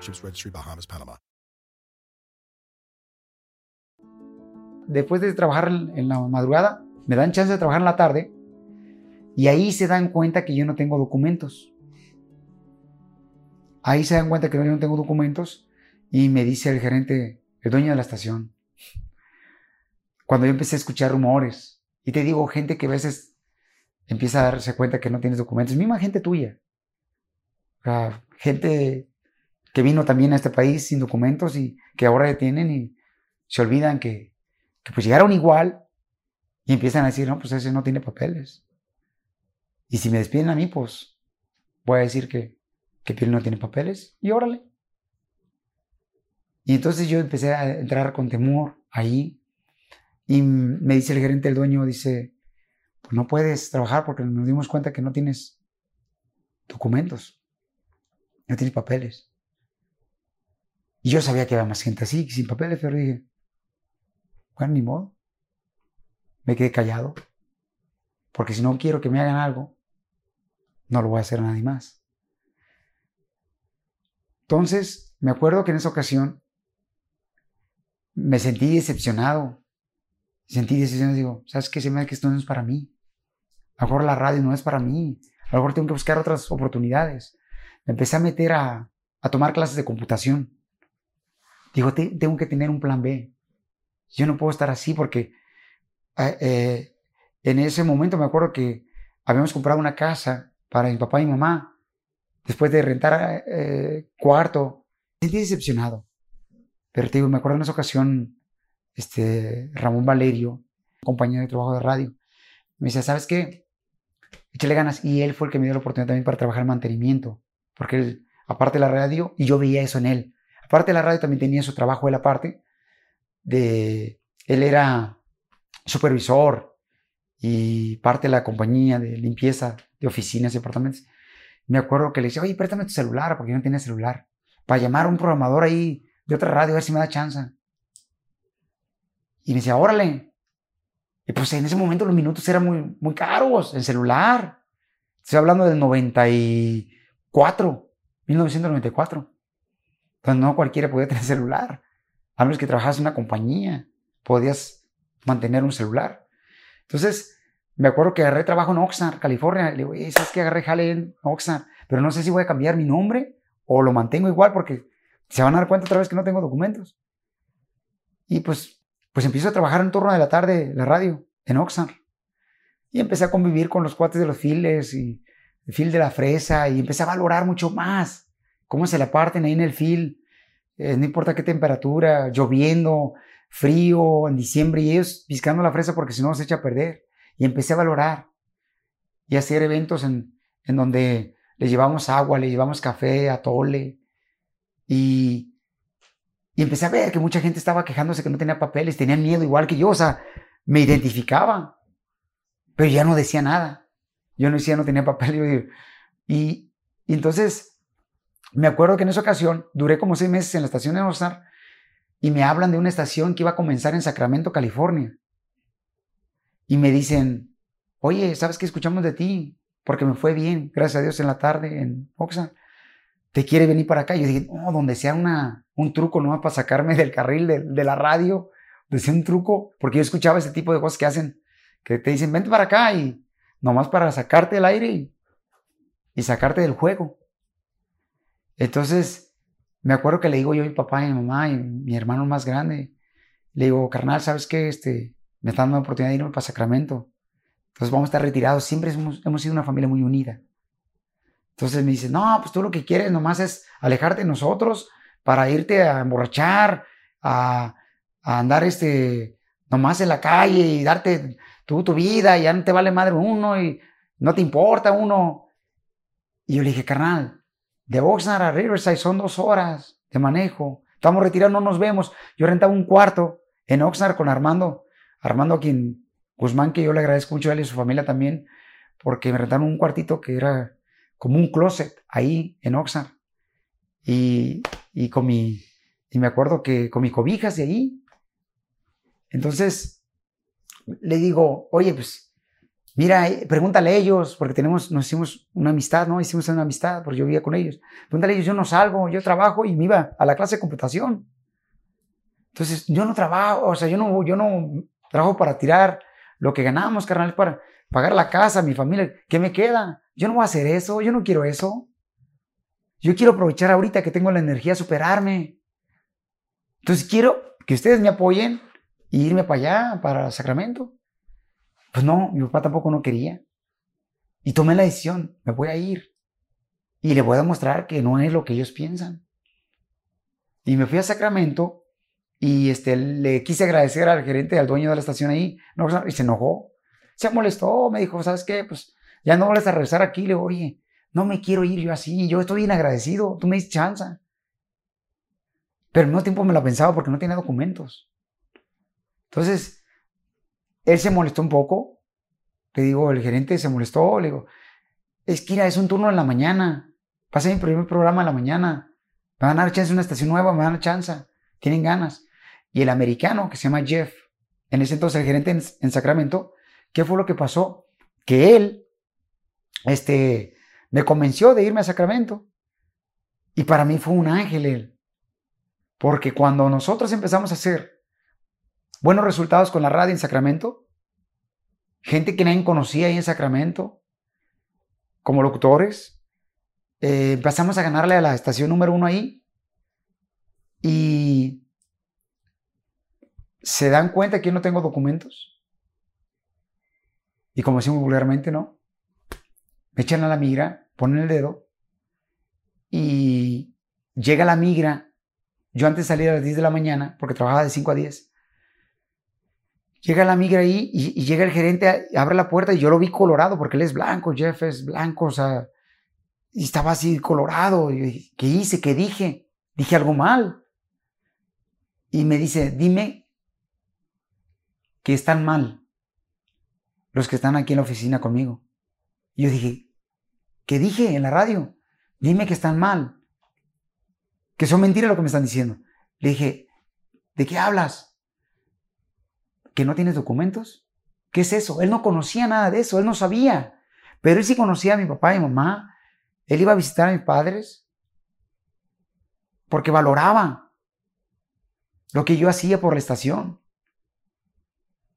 Ships Registry, Bahamas, Panama.
Después de trabajar en la madrugada, me dan chance de trabajar en la tarde y ahí se dan cuenta que yo no tengo documentos. Ahí se dan cuenta que yo no tengo documentos y me dice el gerente, el dueño de la estación, cuando yo empecé a escuchar rumores, y te digo, gente que a veces empieza a darse cuenta que no tienes documentos, misma gente tuya, gente que vino también a este país sin documentos y que ahora ya tienen y se olvidan que, que pues llegaron igual y empiezan a decir, no, pues ese no tiene papeles. Y si me despiden a mí, pues voy a decir que, que Piel no tiene papeles y órale. Y entonces yo empecé a entrar con temor ahí y me dice el gerente, el dueño, dice, pues no puedes trabajar porque nos dimos cuenta que no tienes documentos, no tienes papeles. Y yo sabía que había más gente así, sin papeles, pero dije, bueno, ni modo. Me quedé callado, porque si no quiero que me hagan algo, no lo voy a hacer a nadie más. Entonces, me acuerdo que en esa ocasión me sentí decepcionado. Sentí decepcionado. Digo, ¿sabes qué? Se me da que esto no es para mí. A lo mejor la radio no es para mí. A lo mejor tengo que buscar otras oportunidades. Me empecé a meter a, tomar clases de computación. Digo, tengo que tener un plan B. Yo no puedo estar así porque eh, eh, en ese momento me acuerdo que habíamos comprado una casa para mi papá y mamá. Después de rentar eh, cuarto, sentí decepcionado. Pero te digo, me acuerdo en esa ocasión, este, Ramón Valerio, compañero de trabajo de radio, me dice, ¿sabes qué? Échale ganas. Y él fue el que me dio la oportunidad también para trabajar en mantenimiento. Porque él, aparte de la radio, y yo veía eso en él. Aparte de la radio, también tenía su trabajo él aparte. De, él era supervisor y parte de la compañía de limpieza de oficinas y departamentos. Me acuerdo que le decía, oye, préstame tu celular, porque yo no tenía celular. Para llamar a un programador ahí de otra radio, a ver si me da chance. Y me decía, órale. Y pues en ese momento los minutos eran muy, muy caros, el celular. Estoy hablando del 94, 1994. Entonces no cualquiera podía tener celular. A menos que trabajas en una compañía, podías mantener un celular. Entonces, me acuerdo que agarré trabajo en Oxnard, California. Le digo, ¿sabes qué? Agarré jale en Oxnard, pero no sé si voy a cambiar mi nombre o lo mantengo igual porque se van a dar cuenta otra vez que no tengo documentos. Y pues, pues empiezo a trabajar en turno de la tarde, la radio, en Oxnard. Y empecé a convivir con los cuates de los files y el fil de la fresa y empecé a valorar mucho más cómo se la parten ahí en el fil. Eh, no importa qué temperatura, lloviendo, frío, en diciembre, y ellos piscando la fresa porque si no se echa a perder. Y empecé a valorar y hacer eventos en, en donde les llevamos agua, les llevamos café, atole. Y, y empecé a ver que mucha gente estaba quejándose que no tenía papeles, tenían miedo igual que yo, o sea, me identificaba, pero ya no decía nada. Yo no decía no tenía papel. Y, y entonces me acuerdo que en esa ocasión duré como seis meses en la estación de Osnar y me hablan de una estación que iba a comenzar en Sacramento, California. Y me dicen, oye, ¿sabes qué escuchamos de ti? Porque me fue bien, gracias a Dios, en la tarde en Oxnard. ¿Te quiere venir para acá? Yo dije, no, donde sea un truco nomás para sacarme del carril de, la radio, decía un truco, porque yo escuchaba ese tipo de cosas que hacen, que te dicen, vente para acá y nomás para sacarte del aire y, y sacarte del juego. Entonces, me acuerdo que le digo yo a mi papá y mi mamá y mi hermano más grande, le digo, carnal, ¿sabes qué? Este, me están dando la oportunidad de irme para Sacramento. Entonces vamos a estar retirados. Siempre hemos, sido una familia muy unida. Entonces me dice, no, pues tú lo que quieres nomás es alejarte de nosotros para irte a emborrachar, a, andar este, nomás en la calle y darte tu vida y ya no te vale madre uno y no te importa uno. Y yo le dije, carnal, de Oxnard a Riverside son dos horas de manejo. Estamos retirados, no nos vemos. Yo rentaba un cuarto en Oxnard con Armando. Armando, a quien Guzmán, que yo le agradezco mucho a él y a su familia también, porque me rentaron un cuartito que era como un closet ahí en Oxnard. Y, con mi, y me acuerdo que con mis cobijas de ahí. Entonces, le digo, oye, pues Mira, eh, pregúntale a ellos, porque tenemos, nos hicimos una amistad, ¿no? Hicimos una amistad, porque yo vivía con ellos. Pregúntale a ellos, yo no salgo, yo trabajo y me iba a la clase de computación. Entonces, yo no trabajo, o sea, yo no, yo no trabajo para tirar lo que ganamos, carnal, para pagar la casa, mi familia. ¿Qué me queda? Yo no voy a hacer eso, yo no quiero eso. Yo quiero aprovechar ahorita que tengo la energía a superarme. Entonces, quiero que ustedes me apoyen e irme para allá, para Sacramento. Pues no, mi papá tampoco no quería. Y tomé la decisión, me voy a ir. Y le voy a demostrar que no es lo que ellos piensan. Y me fui a Sacramento y este, le quise agradecer al gerente, al dueño de la estación ahí, no, y se enojó. Se molestó, me dijo, ¿sabes qué? Pues ya no vuelves a regresar aquí. Le digo, oye, no me quiero ir yo así, yo estoy bien agradecido, tú me diste chance. Pero al mismo tiempo me lo pensaba porque no tenía documentos. Entonces, él se molestó un poco. Le digo, el gerente se molestó. Le digo, es que es un turno en la mañana. Pasa mi primer programa en la mañana. Me van a dar chance una estación nueva, me van a dar chance. Tienen ganas. Y el americano, que se llama Jeff, en ese entonces el gerente en, Sacramento, ¿qué fue lo que pasó? Que él, este, me convenció de irme a Sacramento. Y para mí fue un ángel él. Porque cuando nosotros empezamos a hacer buenos resultados con la radio en Sacramento. Gente que nadie conocía ahí en Sacramento, como locutores. Eh, empezamos a ganarle a la estación número uno ahí. Y se dan cuenta que yo no tengo documentos. Y como decimos vulgarmente, ¿no? Me echan a la migra, ponen el dedo y llega la migra. Yo antes salía a las 10 de la mañana porque trabajaba de 5 a 10. Llega la migra ahí y, llega el gerente, abre la puerta y yo lo vi colorado porque él es blanco, Jeff es blanco, o sea, y estaba así colorado. Y, ¿Qué hice? ¿Qué dije? Dije algo mal. Y me dice, dime que están mal los que están aquí en la oficina conmigo. Y yo dije, ¿qué dije en la radio? Dime que están mal. Que son mentiras lo que me están diciendo. Le dije, ¿de qué hablas? ¿Que no tienes documentos? ¿Qué es eso? Él no conocía nada de eso, él no sabía. Pero él sí conocía a mi papá y mamá. Él iba a visitar a mis padres porque valoraba lo que yo hacía por la estación.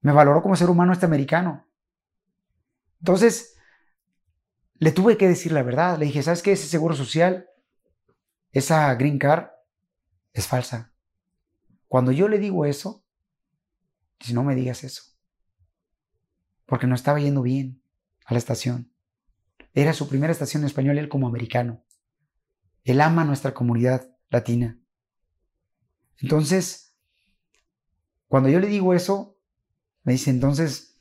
Me valoró como ser humano este americano. Entonces, le tuve que decir la verdad. Le dije, ¿sabes qué? Ese seguro social, esa green card, es falsa. Cuando yo le digo eso, dice, no me digas eso. Porque no estaba yendo bien a la estación. Era su primera estación en español, él como americano. Él ama nuestra comunidad latina. Entonces, cuando yo le digo eso, me dice, entonces,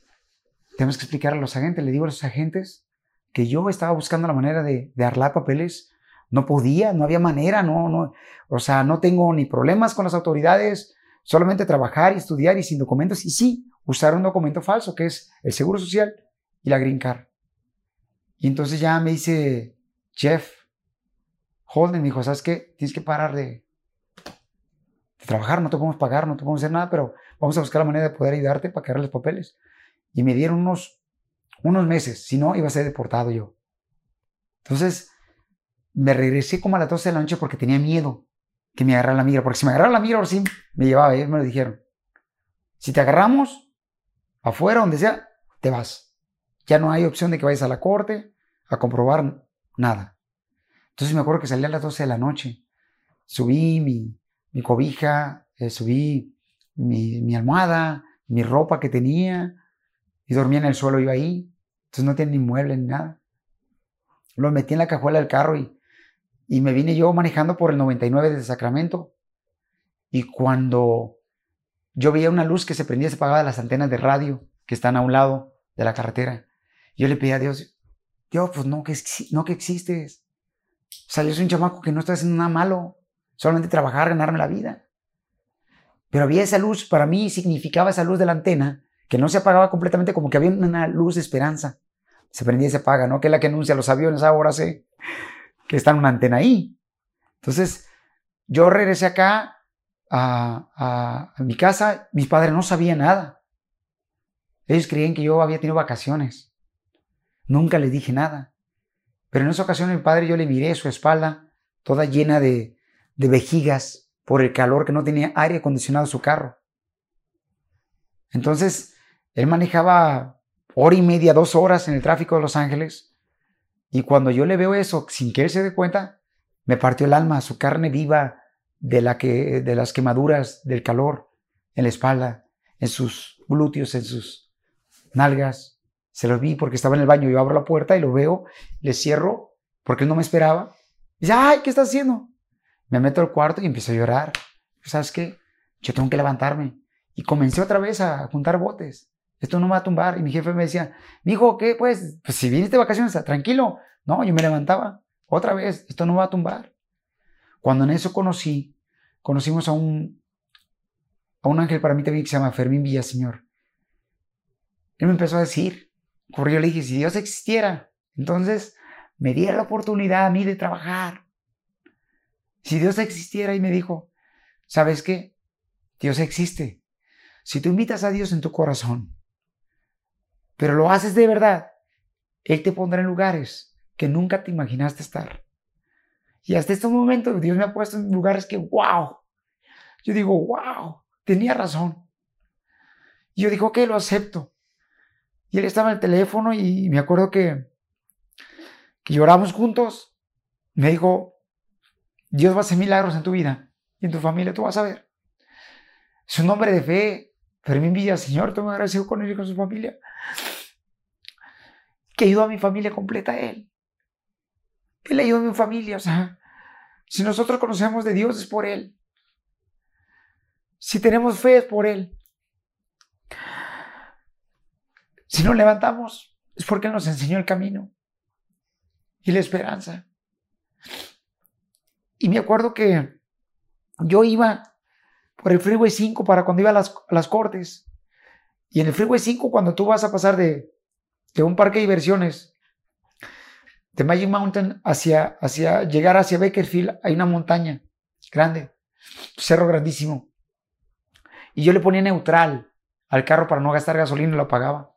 tenemos que explicar a los agentes. Le digo a los agentes que yo estaba buscando la manera de, arlar papeles. No podía, no había manera, no, no. O sea, no tengo ni problemas con las autoridades, solamente trabajar y estudiar y sin documentos. Y sí, usar un documento falso, que es el seguro social y la green card. Y entonces ya me dice, Jeff, Holden, me dijo, ¿sabes qué? Tienes que parar de, de trabajar, no te podemos pagar, no te podemos hacer nada, pero vamos a buscar la manera de poder ayudarte para cargar los papeles. Y me dieron unos, unos meses, si no, iba a ser deportado yo. Entonces, me regresé como a las 12 de la noche porque tenía miedo que me agarrara la migra, porque si me agarrara la migra, ahora sí me llevaba, ellos me lo dijeron. Si te agarramos, afuera, donde sea, te vas. Ya no hay opción de que vayas a la corte a comprobar nada. Entonces me acuerdo que salí a las 12 de la noche. Subí mi, mi cobija, eh, subí mi, almohada, mi ropa que tenía y dormía en el suelo yo ahí. Entonces no tenía ni mueble ni nada. Lo metí en la cajuela del carro y, y me vine yo manejando por el 99 de Sacramento. Y cuando yo veía una luz que se prendía, se apagaba las antenas de radio que están a un lado de la carretera. Yo le pedí a Dios, Dios, pues no que, no que existes. O sea, yo soy un chamaco que no está haciendo nada malo solamente trabajar, ganarme la vida. Pero había esa luz, para mí significaba esa luz de la antena, que no se apagaba completamente, como que había una luz de esperanza. Se prendía y se apaga, ¿no? Que es la que anuncia los aviones, ahora sé que está una antena ahí. Entonces, yo regresé acá a, a mi casa, mis padres no sabían nada. Ellos creían que yo había tenido vacaciones. Nunca les dije nada. Pero en esa ocasión mi padre yo le miré su espalda, toda llena de, de vejigas por el calor que no tenía aire acondicionado su carro. Entonces, él manejaba hora y media, dos horas en el tráfico de Los Ángeles. Y cuando yo le veo eso, sin que él se dé cuenta, me partió el alma, su carne viva de, la que, de las quemaduras del calor en la espalda, en sus glúteos, en sus nalgas. Se lo vi porque estaba en el baño. Yo abro la puerta y lo veo, le cierro porque él no me esperaba. dice, ay, ¿qué estás haciendo? Me meto al cuarto y empiezo a llorar. ¿Sabes qué? Yo tengo que levantarme. Y comencé otra vez a juntar botes. Esto no me va a tumbar. Y mi jefe me decía, hijo, ¿qué? Pues, pues si viniste de vacaciones, tranquilo. No, yo me levantaba. Otra vez, esto no va a tumbar. Cuando en eso conocí, conocimos a un, a un ángel para mí también que se llama Fermín Villaseñor. Él me empezó a decir, corrió, le dije, si Dios existiera, entonces me diera la oportunidad a mí de trabajar si Dios existiera y me dijo, ¿sabes qué? Dios existe. Si tú invitas a Dios en tu corazón, pero lo haces de verdad, Él te pondrá en lugares que nunca te imaginaste estar. Y hasta este momento Dios me ha puesto en lugares que, wow, yo digo, wow, tenía razón. Y yo dije, ok, lo acepto. Y él estaba en el teléfono y me acuerdo que, que lloramos juntos. Me dijo, Dios va a hacer milagros en tu vida y en tu familia, tú vas a ver. Es un hombre de fe. Fermín Villa, Señor, estoy muy agradecido con él y con su familia. Que ayudó a mi familia completa él. Él ayudó a mi familia. O sea, si nosotros conocemos de Dios es por él. Si tenemos fe es por él. Si nos levantamos es porque Él nos enseñó el camino y la esperanza. Y me acuerdo que yo iba por el Freeway 5 para cuando iba a las, cortes. Y en el Freeway 5, cuando tú vas a pasar de, de un parque de diversiones de Magic Mountain hacia, hacia llegar hacia Bakerfield, hay una montaña grande, cerro grandísimo. Y yo le ponía neutral al carro para no gastar gasolina y lo apagaba.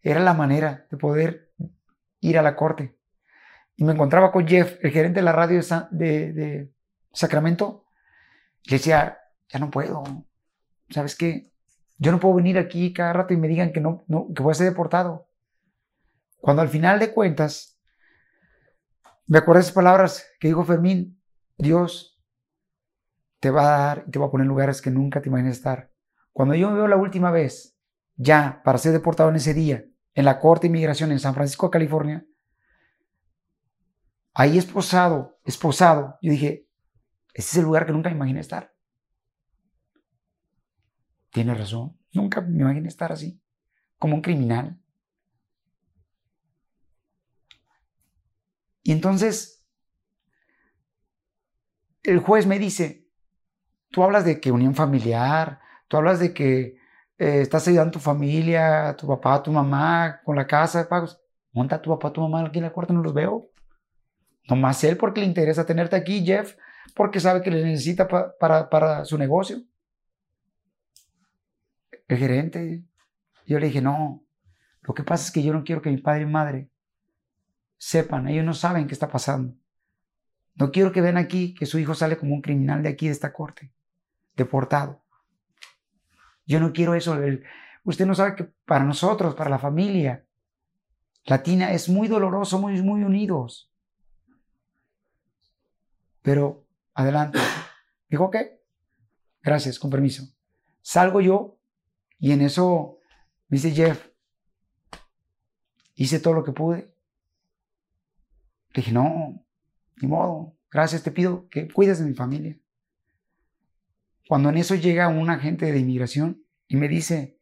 Era la manera de poder ir a la corte. Y me encontraba con Jeff, el gerente de la radio de, Sacramento. Le decía, ya no puedo. ¿Sabes qué? Yo no puedo venir aquí cada rato y me digan que no, que voy a ser deportado. Cuando al final de cuentas, me de esas palabras que dijo Fermín, Dios te va a dar y te va a poner en lugares que nunca te imaginas estar. Cuando yo me veo la última vez, ya para ser deportado en ese día, en la Corte de Inmigración en San Francisco, California, ahí esposado, esposado, yo dije, ese es el lugar que nunca me imaginé estar. Tiene razón. Nunca me imaginé estar así, como un criminal. Y entonces, el juez me dice, tú hablas de que unión familiar, tú hablas de que eh, estás ayudando a tu familia, a tu papá, a tu mamá, con la casa de pagos. Monta a tu papá, a tu mamá aquí en la cuarta, no los veo. Nomás él porque le interesa tenerte aquí, Jeff, porque sabe que le necesita para, su negocio el gerente. Yo le dije, no, lo que pasa es que yo no quiero que mi padre y madre sepan, ellos no saben qué está pasando. No quiero que vean aquí que su hijo sale como un criminal de aquí, de esta corte, deportado. Yo no quiero eso. usted no sabe que para nosotros, para la familia latina, es muy doloroso, muy, muy unidos. Pero, adelante. Dijo, ok, gracias, con permiso. Salgo yo y en eso me dice Jeff, hice todo lo que pude. Dije, no, ni modo, gracias, te pido que cuides de mi familia. Cuando en eso llega un agente de inmigración y me dice,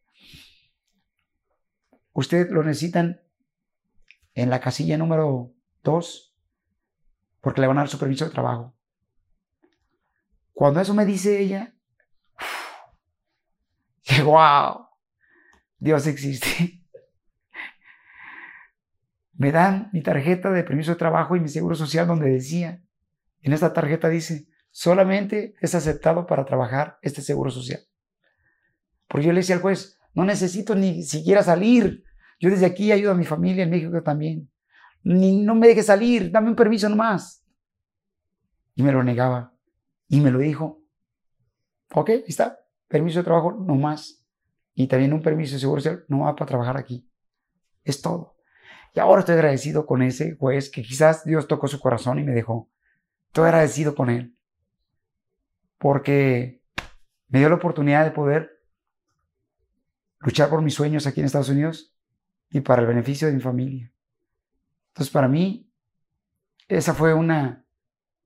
usted lo necesitan en la casilla número 2 porque le van a dar su permiso de trabajo. Cuando eso me dice ella, que wow, Dios existe. Me dan mi tarjeta de permiso de trabajo y mi seguro social donde decía, en esta tarjeta dice, solamente es aceptado para trabajar este seguro social. Porque yo le decía al juez, no necesito ni siquiera salir. Yo desde aquí ayudo a mi familia en México también. Ni, no me deje salir, dame un permiso nomás. Y me lo negaba. Y me lo dijo. Ok, está permiso de trabajo no más. Y también un permiso de seguro social no va para trabajar aquí. Es todo. Y ahora estoy agradecido con ese juez que quizás Dios tocó su corazón y me dejó. Estoy agradecido con él. Porque me dio la oportunidad de poder luchar por mis sueños aquí en Estados Unidos y para el beneficio de mi familia. Entonces, para mí, esa fue una,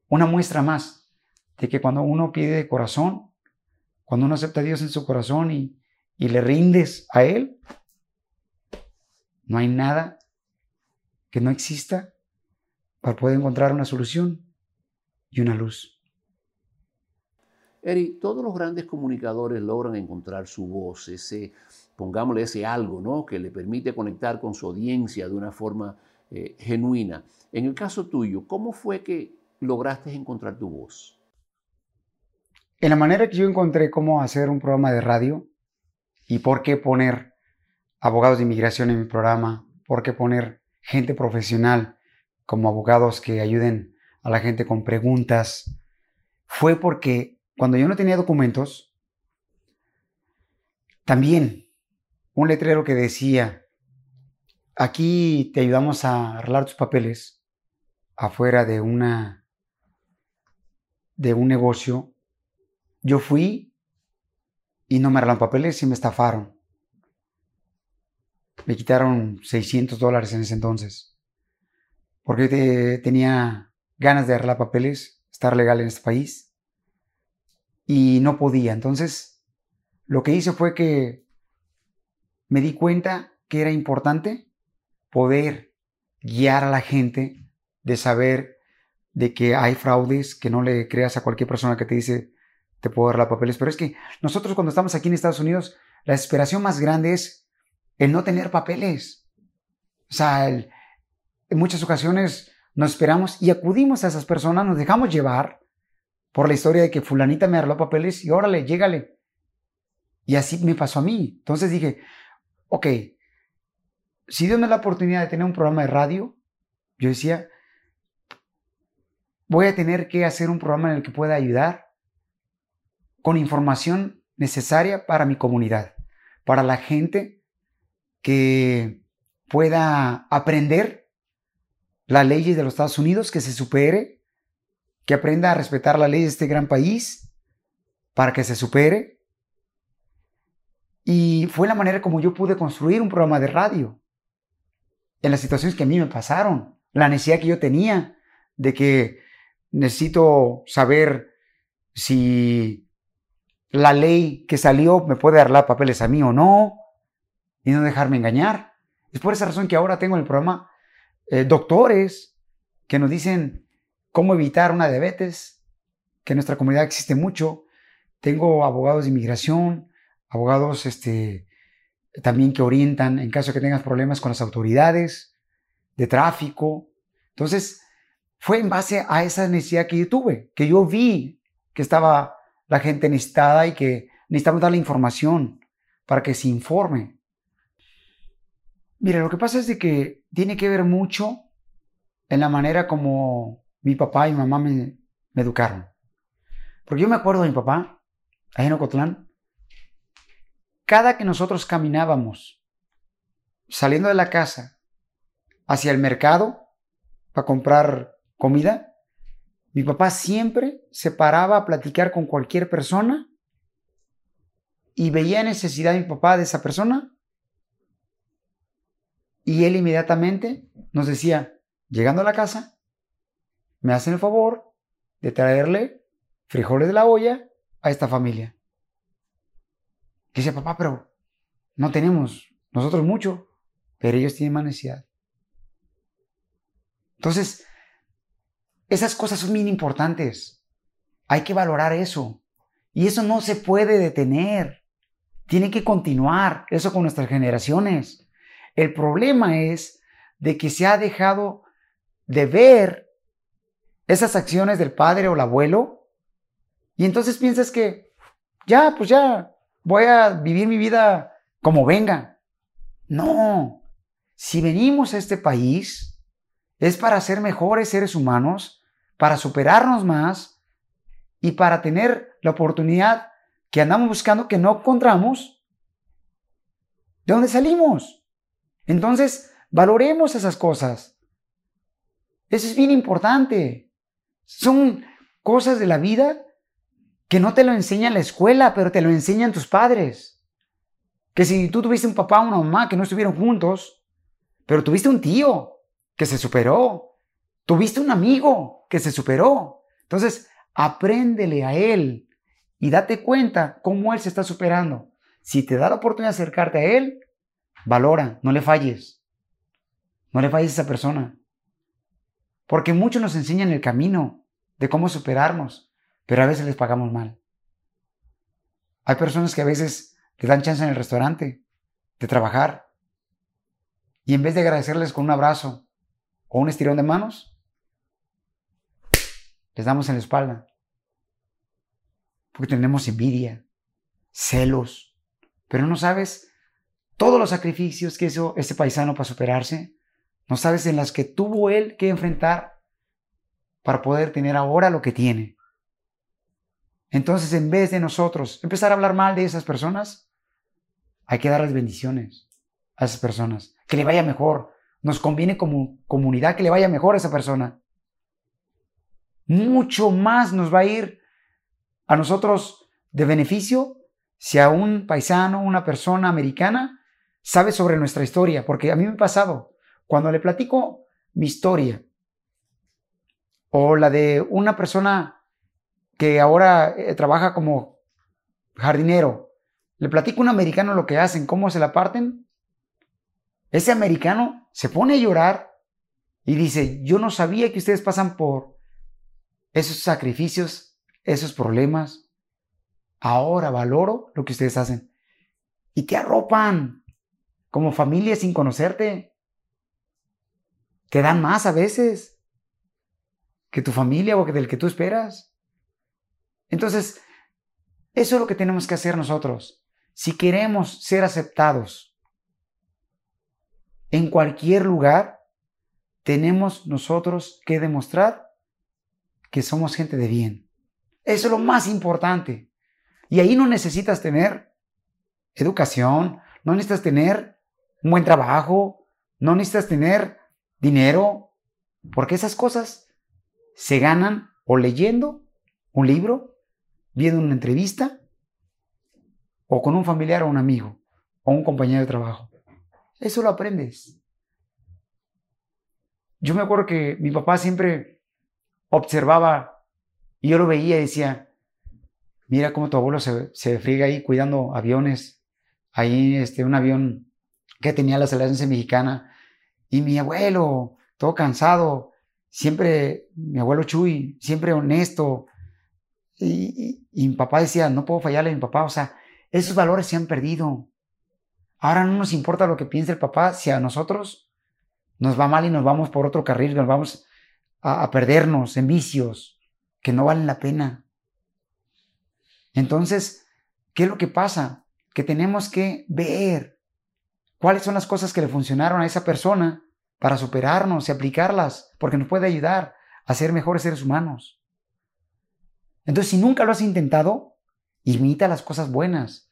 una muestra más de que cuando uno pide de corazón, cuando uno acepta a Dios en su corazón y, le rindes a Él, no hay nada que no exista para poder encontrar una solución y una luz.
Eri, todos los grandes comunicadores logran encontrar su voz, ese, pongámosle ese algo, ¿no? Que le permite conectar con su audiencia de una forma eh, genuina. En el caso tuyo, ¿cómo fue que lograste encontrar tu voz?
En la manera que yo encontré cómo hacer un programa de radio y por qué poner abogados de inmigración en mi programa, por qué poner gente profesional como abogados que ayuden a la gente con preguntas, fue porque cuando yo no tenía documentos, También un letrero que decía, aquí te ayudamos a arreglar tus papeles afuera de una de un negocio. Yo fui y no me arreglaron papeles y me estafaron. Me quitaron 600 dólares en ese entonces. Porque tenía ganas de arreglar papeles, estar legal en este país. Y no podía. Entonces, lo que hice fue que me di cuenta que era importante poder guiar a la gente de saber de que hay fraudes, que no le creas a cualquier persona que te dice te puedo dar la papeles. Pero es que nosotros cuando estamos aquí en Estados Unidos, la desesperación más grande es el no tener papeles. O sea, en muchas ocasiones nos esperamos y acudimos a esas personas, nos dejamos llevar por la historia de que fulanita me arregló papeles y órale, llégale. Y así me pasó a mí. Entonces dije, ok, si Dios me da la oportunidad de tener un programa de radio, yo decía, voy a tener que hacer un programa en el que pueda ayudar con información necesaria para mi comunidad, para la gente que pueda aprender las leyes de los Estados Unidos, que se supere, que aprenda a respetar la ley de este gran país para que se supere. Y fue la manera como yo pude construir un programa de radio en las situaciones que a mí me pasaron, la necesidad que yo tenía de que necesito saber si la ley que salió me puede dar papeles a mí o no y no dejarme engañar. Es por esa razón que ahora tengo en el programa eh, doctores que nos dicen cómo evitar una diabetes, que en nuestra comunidad existe mucho. Tengo abogados de inmigración, abogados este, también que orientan en caso de que tengas problemas con las autoridades de tráfico. Entonces, fue en base a esa necesidad que yo tuve, que yo vi que estaba la gente necesitada y que necesitamos darle información para que se informe. Mira, lo que pasa es de que tiene que ver mucho en la manera como mi papá y mamá me, educaron. Porque yo me acuerdo de mi papá, ahí en Ocotlán, cada que nosotros caminábamos saliendo de la casa hacia el mercado para comprar comida, mi papá siempre se paraba a platicar con cualquier persona y veía necesidad de mi papá de esa persona y él inmediatamente nos decía, llegando a la casa, me hacen el favor de traerle frijoles de la olla a esta familia. Dice, papá, pero no tenemos nosotros mucho, pero ellos tienen más necesidad. Entonces, esas cosas son bien importantes. Hay que valorar eso. Y eso no se puede detener. Tiene que continuar eso con nuestras generaciones. El problema es de que se ha dejado de ver esas acciones del padre o el abuelo y entonces piensas que ya, pues ya, voy a vivir mi vida como venga. No, si venimos a este país, es para ser mejores seres humanos, para superarnos más y para tener la oportunidad que andamos buscando que no encontramos. ¿De dónde salimos? Entonces, valoremos esas cosas. Eso es bien importante. Son cosas de la vida que no te lo enseña la escuela, pero te lo enseñan tus padres. Que si tú tuviste un papá o una mamá que no estuvieron juntos, pero tuviste un tío que se superó. Tuviste un amigo que se superó. Entonces, apréndele a él y date cuenta cómo él se está superando. Si te da la oportunidad de acercarte a él, valora, no le falles. No le falles a esa persona. Porque muchos nos enseñan el camino de cómo superarnos, pero a veces les pagamos mal. Hay personas que a veces te dan chance en el restaurante de trabajar y en vez de agradecerles con un abrazo, o un estirón de manos, les damos en la espalda. Porque tenemos envidia, celos, pero no sabes todos los sacrificios que hizo ese paisano para superarse. No sabes en las que tuvo él que enfrentar para poder tener ahora lo que tiene. Entonces, en vez de nosotros empezar a hablar mal de esas personas, hay que darles bendiciones a esas personas, que le vaya mejor. Nos conviene como comunidad que le vaya mejor a esa persona. Mucho más nos va a ir a nosotros de beneficio si a un paisano, una persona americana, sabe sobre nuestra historia, porque a mí me ha pasado, cuando le platico mi historia, o la de una persona que ahora eh, trabaja como jardinero, le platico a un americano lo que hacen, cómo se la parten, ese americano se pone a llorar y dice, yo no sabía que ustedes pasan por esos sacrificios, esos problemas, ahora valoro lo que ustedes hacen. Y te arropan como familia sin conocerte. Te dan más a veces que tu familia o que del que tú esperas. Entonces, eso es lo que tenemos que hacer nosotros. Si queremos ser aceptados en cualquier lugar, tenemos nosotros que demostrar que somos gente de bien. Eso es lo más importante. Y ahí no necesitas tener educación, no necesitas tener un buen trabajo, no necesitas tener dinero, porque esas cosas se ganan o leyendo un libro, viendo una entrevista, o con un familiar o un amigo, o un compañero de trabajo. Eso lo aprendes. Yo me acuerdo que mi papá siempre observaba y yo lo veía y decía, mira cómo tu abuelo se, se friega ahí cuidando aviones, ahí este, un avión que tenía la selección mexicana, y mi abuelo, todo cansado, siempre, mi abuelo Chuy, siempre honesto, y, mi papá decía, no puedo fallarle a mi papá, o sea, esos valores se han perdido. Ahora no nos importa lo que piense el papá, si a nosotros nos va mal y nos vamos por otro carril, nos vamos a, a perdernos en vicios que no valen la pena. Entonces, ¿qué es lo que pasa? Que tenemos que ver cuáles son las cosas que le funcionaron a esa persona para superarnos y aplicarlas, porque nos puede ayudar a ser mejores seres humanos. Entonces, si nunca lo has intentado, imita las cosas buenas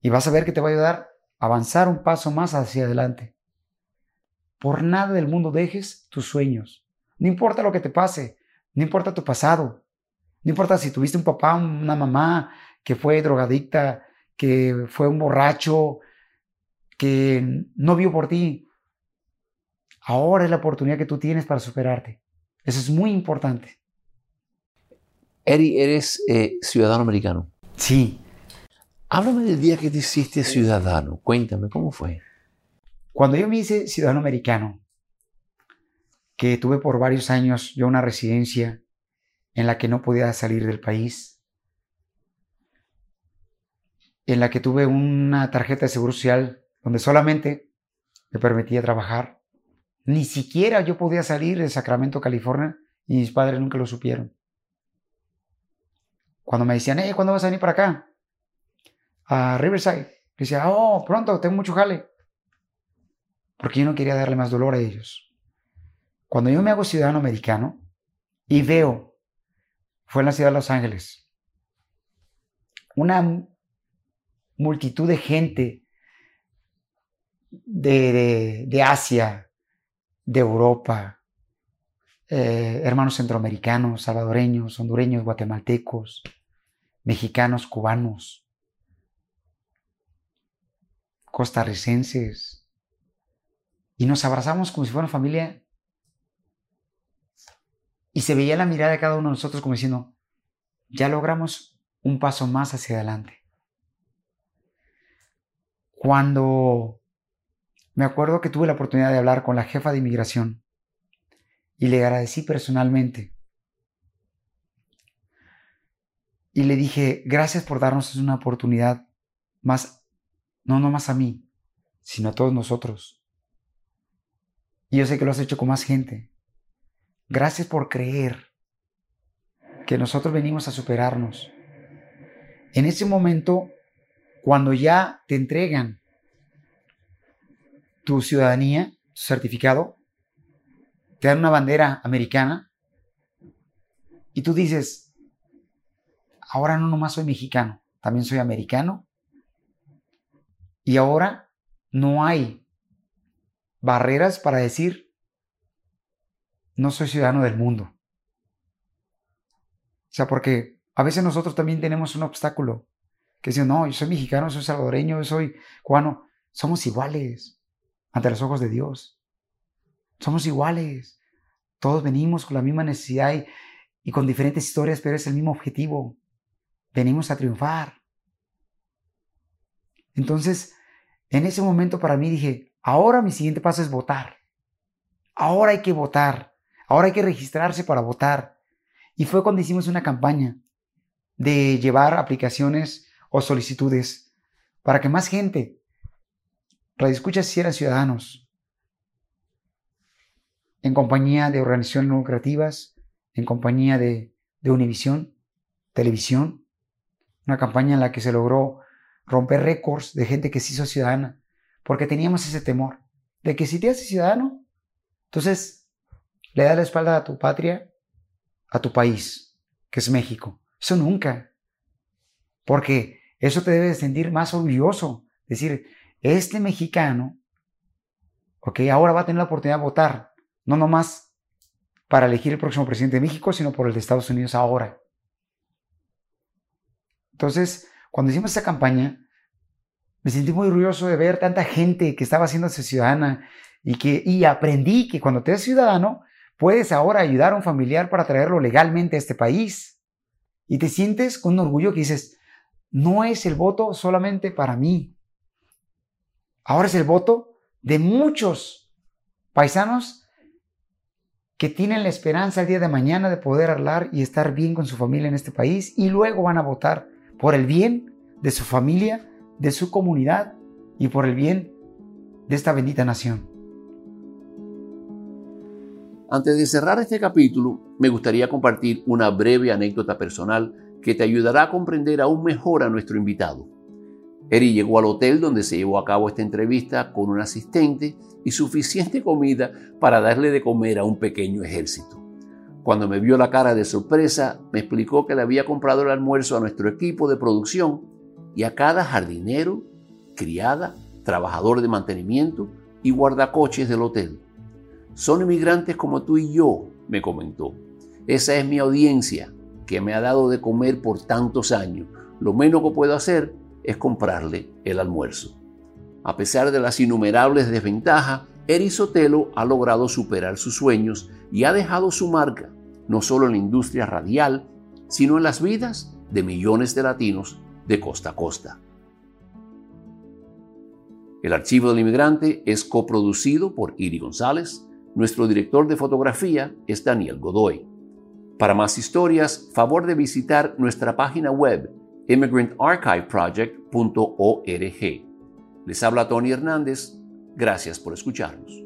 y vas a ver que te va a ayudar a avanzar un paso más hacia adelante. Por nada del mundo dejes tus sueños. No importa lo que te pase, no importa tu pasado, no importa si tuviste un papá, una mamá que fue drogadicta, que fue un borracho, que no vio por ti. Ahora es la oportunidad que tú tienes para superarte. Eso es muy importante.
Eri, eres eh, ciudadano americano.
Sí.
Háblame del día que te hiciste ciudadano. Cuéntame, ¿cómo fue?
Cuando yo me hice ciudadano americano, que tuve por varios años yo una residencia en la que no podía salir del país, en la que tuve una tarjeta de seguro social donde solamente me permitía trabajar. Ni siquiera yo podía salir de Sacramento, California, y mis padres nunca lo supieron. Cuando me decían, eh, ¿cuándo vas a venir para acá? A Riverside. Decía, oh, pronto, tengo mucho jale. Porque yo no quería darle más dolor a ellos. Cuando yo me hago ciudadano americano y veo fue en la ciudad de Los Ángeles. Una multitud de gente de, Asia, de Europa, eh, hermanos centroamericanos, salvadoreños, hondureños, guatemaltecos, mexicanos, cubanos, costarricenses, y nos abrazamos como si fuera familia y se veía la mirada de cada uno de nosotros como diciendo, ya logramos un paso más hacia adelante. Cuando me acuerdo que tuve la oportunidad de hablar con la jefa de inmigración y le agradecí personalmente. Y le dije, gracias por darnos una oportunidad más, no, no más a mí, sino a todos nosotros. Y yo sé que lo has hecho con más gente. Gracias por creer que nosotros venimos a superarnos. En ese momento, cuando ya te entregan tu ciudadanía, tu certificado, te dan una bandera americana y tú dices, ahora no nomás soy mexicano, también soy americano Y ahora no hay barreras para decir, no soy ciudadano del mundo. O sea, porque a veces nosotros también tenemos un obstáculo, que dicen, no, yo soy mexicano, soy salvadoreño, yo soy cubano. Somos iguales ante los ojos de Dios. Somos iguales. Todos venimos con la misma necesidad y con diferentes historias, pero es el mismo objetivo. Venimos a triunfar. Entonces, en ese momento para mí dije, ahora mi siguiente paso es votar. Ahora hay que votar. Ahora hay que registrarse para votar. Y fue cuando hicimos una campaña de llevar aplicaciones o solicitudes para que más gente, radioescuchas, hicieran ciudadanos, en compañía de organizaciones no lucrativas, en compañía de, de Univisión, televisión, una campaña en la que se logró romper récords de gente que se hizo ciudadana, porque teníamos ese temor de que si te haces ciudadano, entonces le das la espalda a tu patria, a tu país, que es México. Eso nunca. Porque eso te debe sentir más orgulloso. Decir, este mexicano, ok, ahora va a tener la oportunidad de votar, no nomás para elegir el próximo presidente de México, sino por el de Estados Unidos ahora. Entonces, cuando hicimos esa campaña, me sentí muy orgulloso de ver tanta gente que estaba haciéndose ciudadana y que y aprendí que cuando te eres ciudadano, puedes ahora ayudar a un familiar para traerlo legalmente a este país. Y te sientes con un orgullo que dices, no es el voto solamente para mí. Ahora es el voto de muchos paisanos que tienen la esperanza el día de mañana de poder hablar y estar bien con su familia en este país y luego van a votar por el bien de su familia, de su comunidad y por el bien de esta bendita nación.
Antes de cerrar este capítulo, me gustaría compartir una breve anécdota personal que te ayudará a comprender aún mejor a nuestro invitado. Eri llegó al hotel donde se llevó a cabo esta entrevista con un asistente y suficiente comida para darle de comer a un pequeño ejército. Cuando me vio la cara de sorpresa, me explicó que le había comprado el almuerzo a nuestro equipo de producción y a cada jardinero, criada, trabajador de mantenimiento y guardacoches del hotel. Son inmigrantes como tú y yo, me comentó. Esa es mi audiencia, que me ha dado de comer por tantos años. Lo menos que puedo hacer es comprarle el almuerzo. A pesar de las innumerables desventajas, Eri Sotelo ha logrado superar sus sueños y ha dejado su marca no solo en la industria radial, sino en las vidas de millones de latinos de costa a costa. El Archivo del Inmigrante es coproducido por Iri González. Nuestro director de fotografía es Daniel Godoy. Para más historias, favor de visitar nuestra página web immigrantarchiveproject.org. Les habla Tony Hernández. Gracias por escucharnos.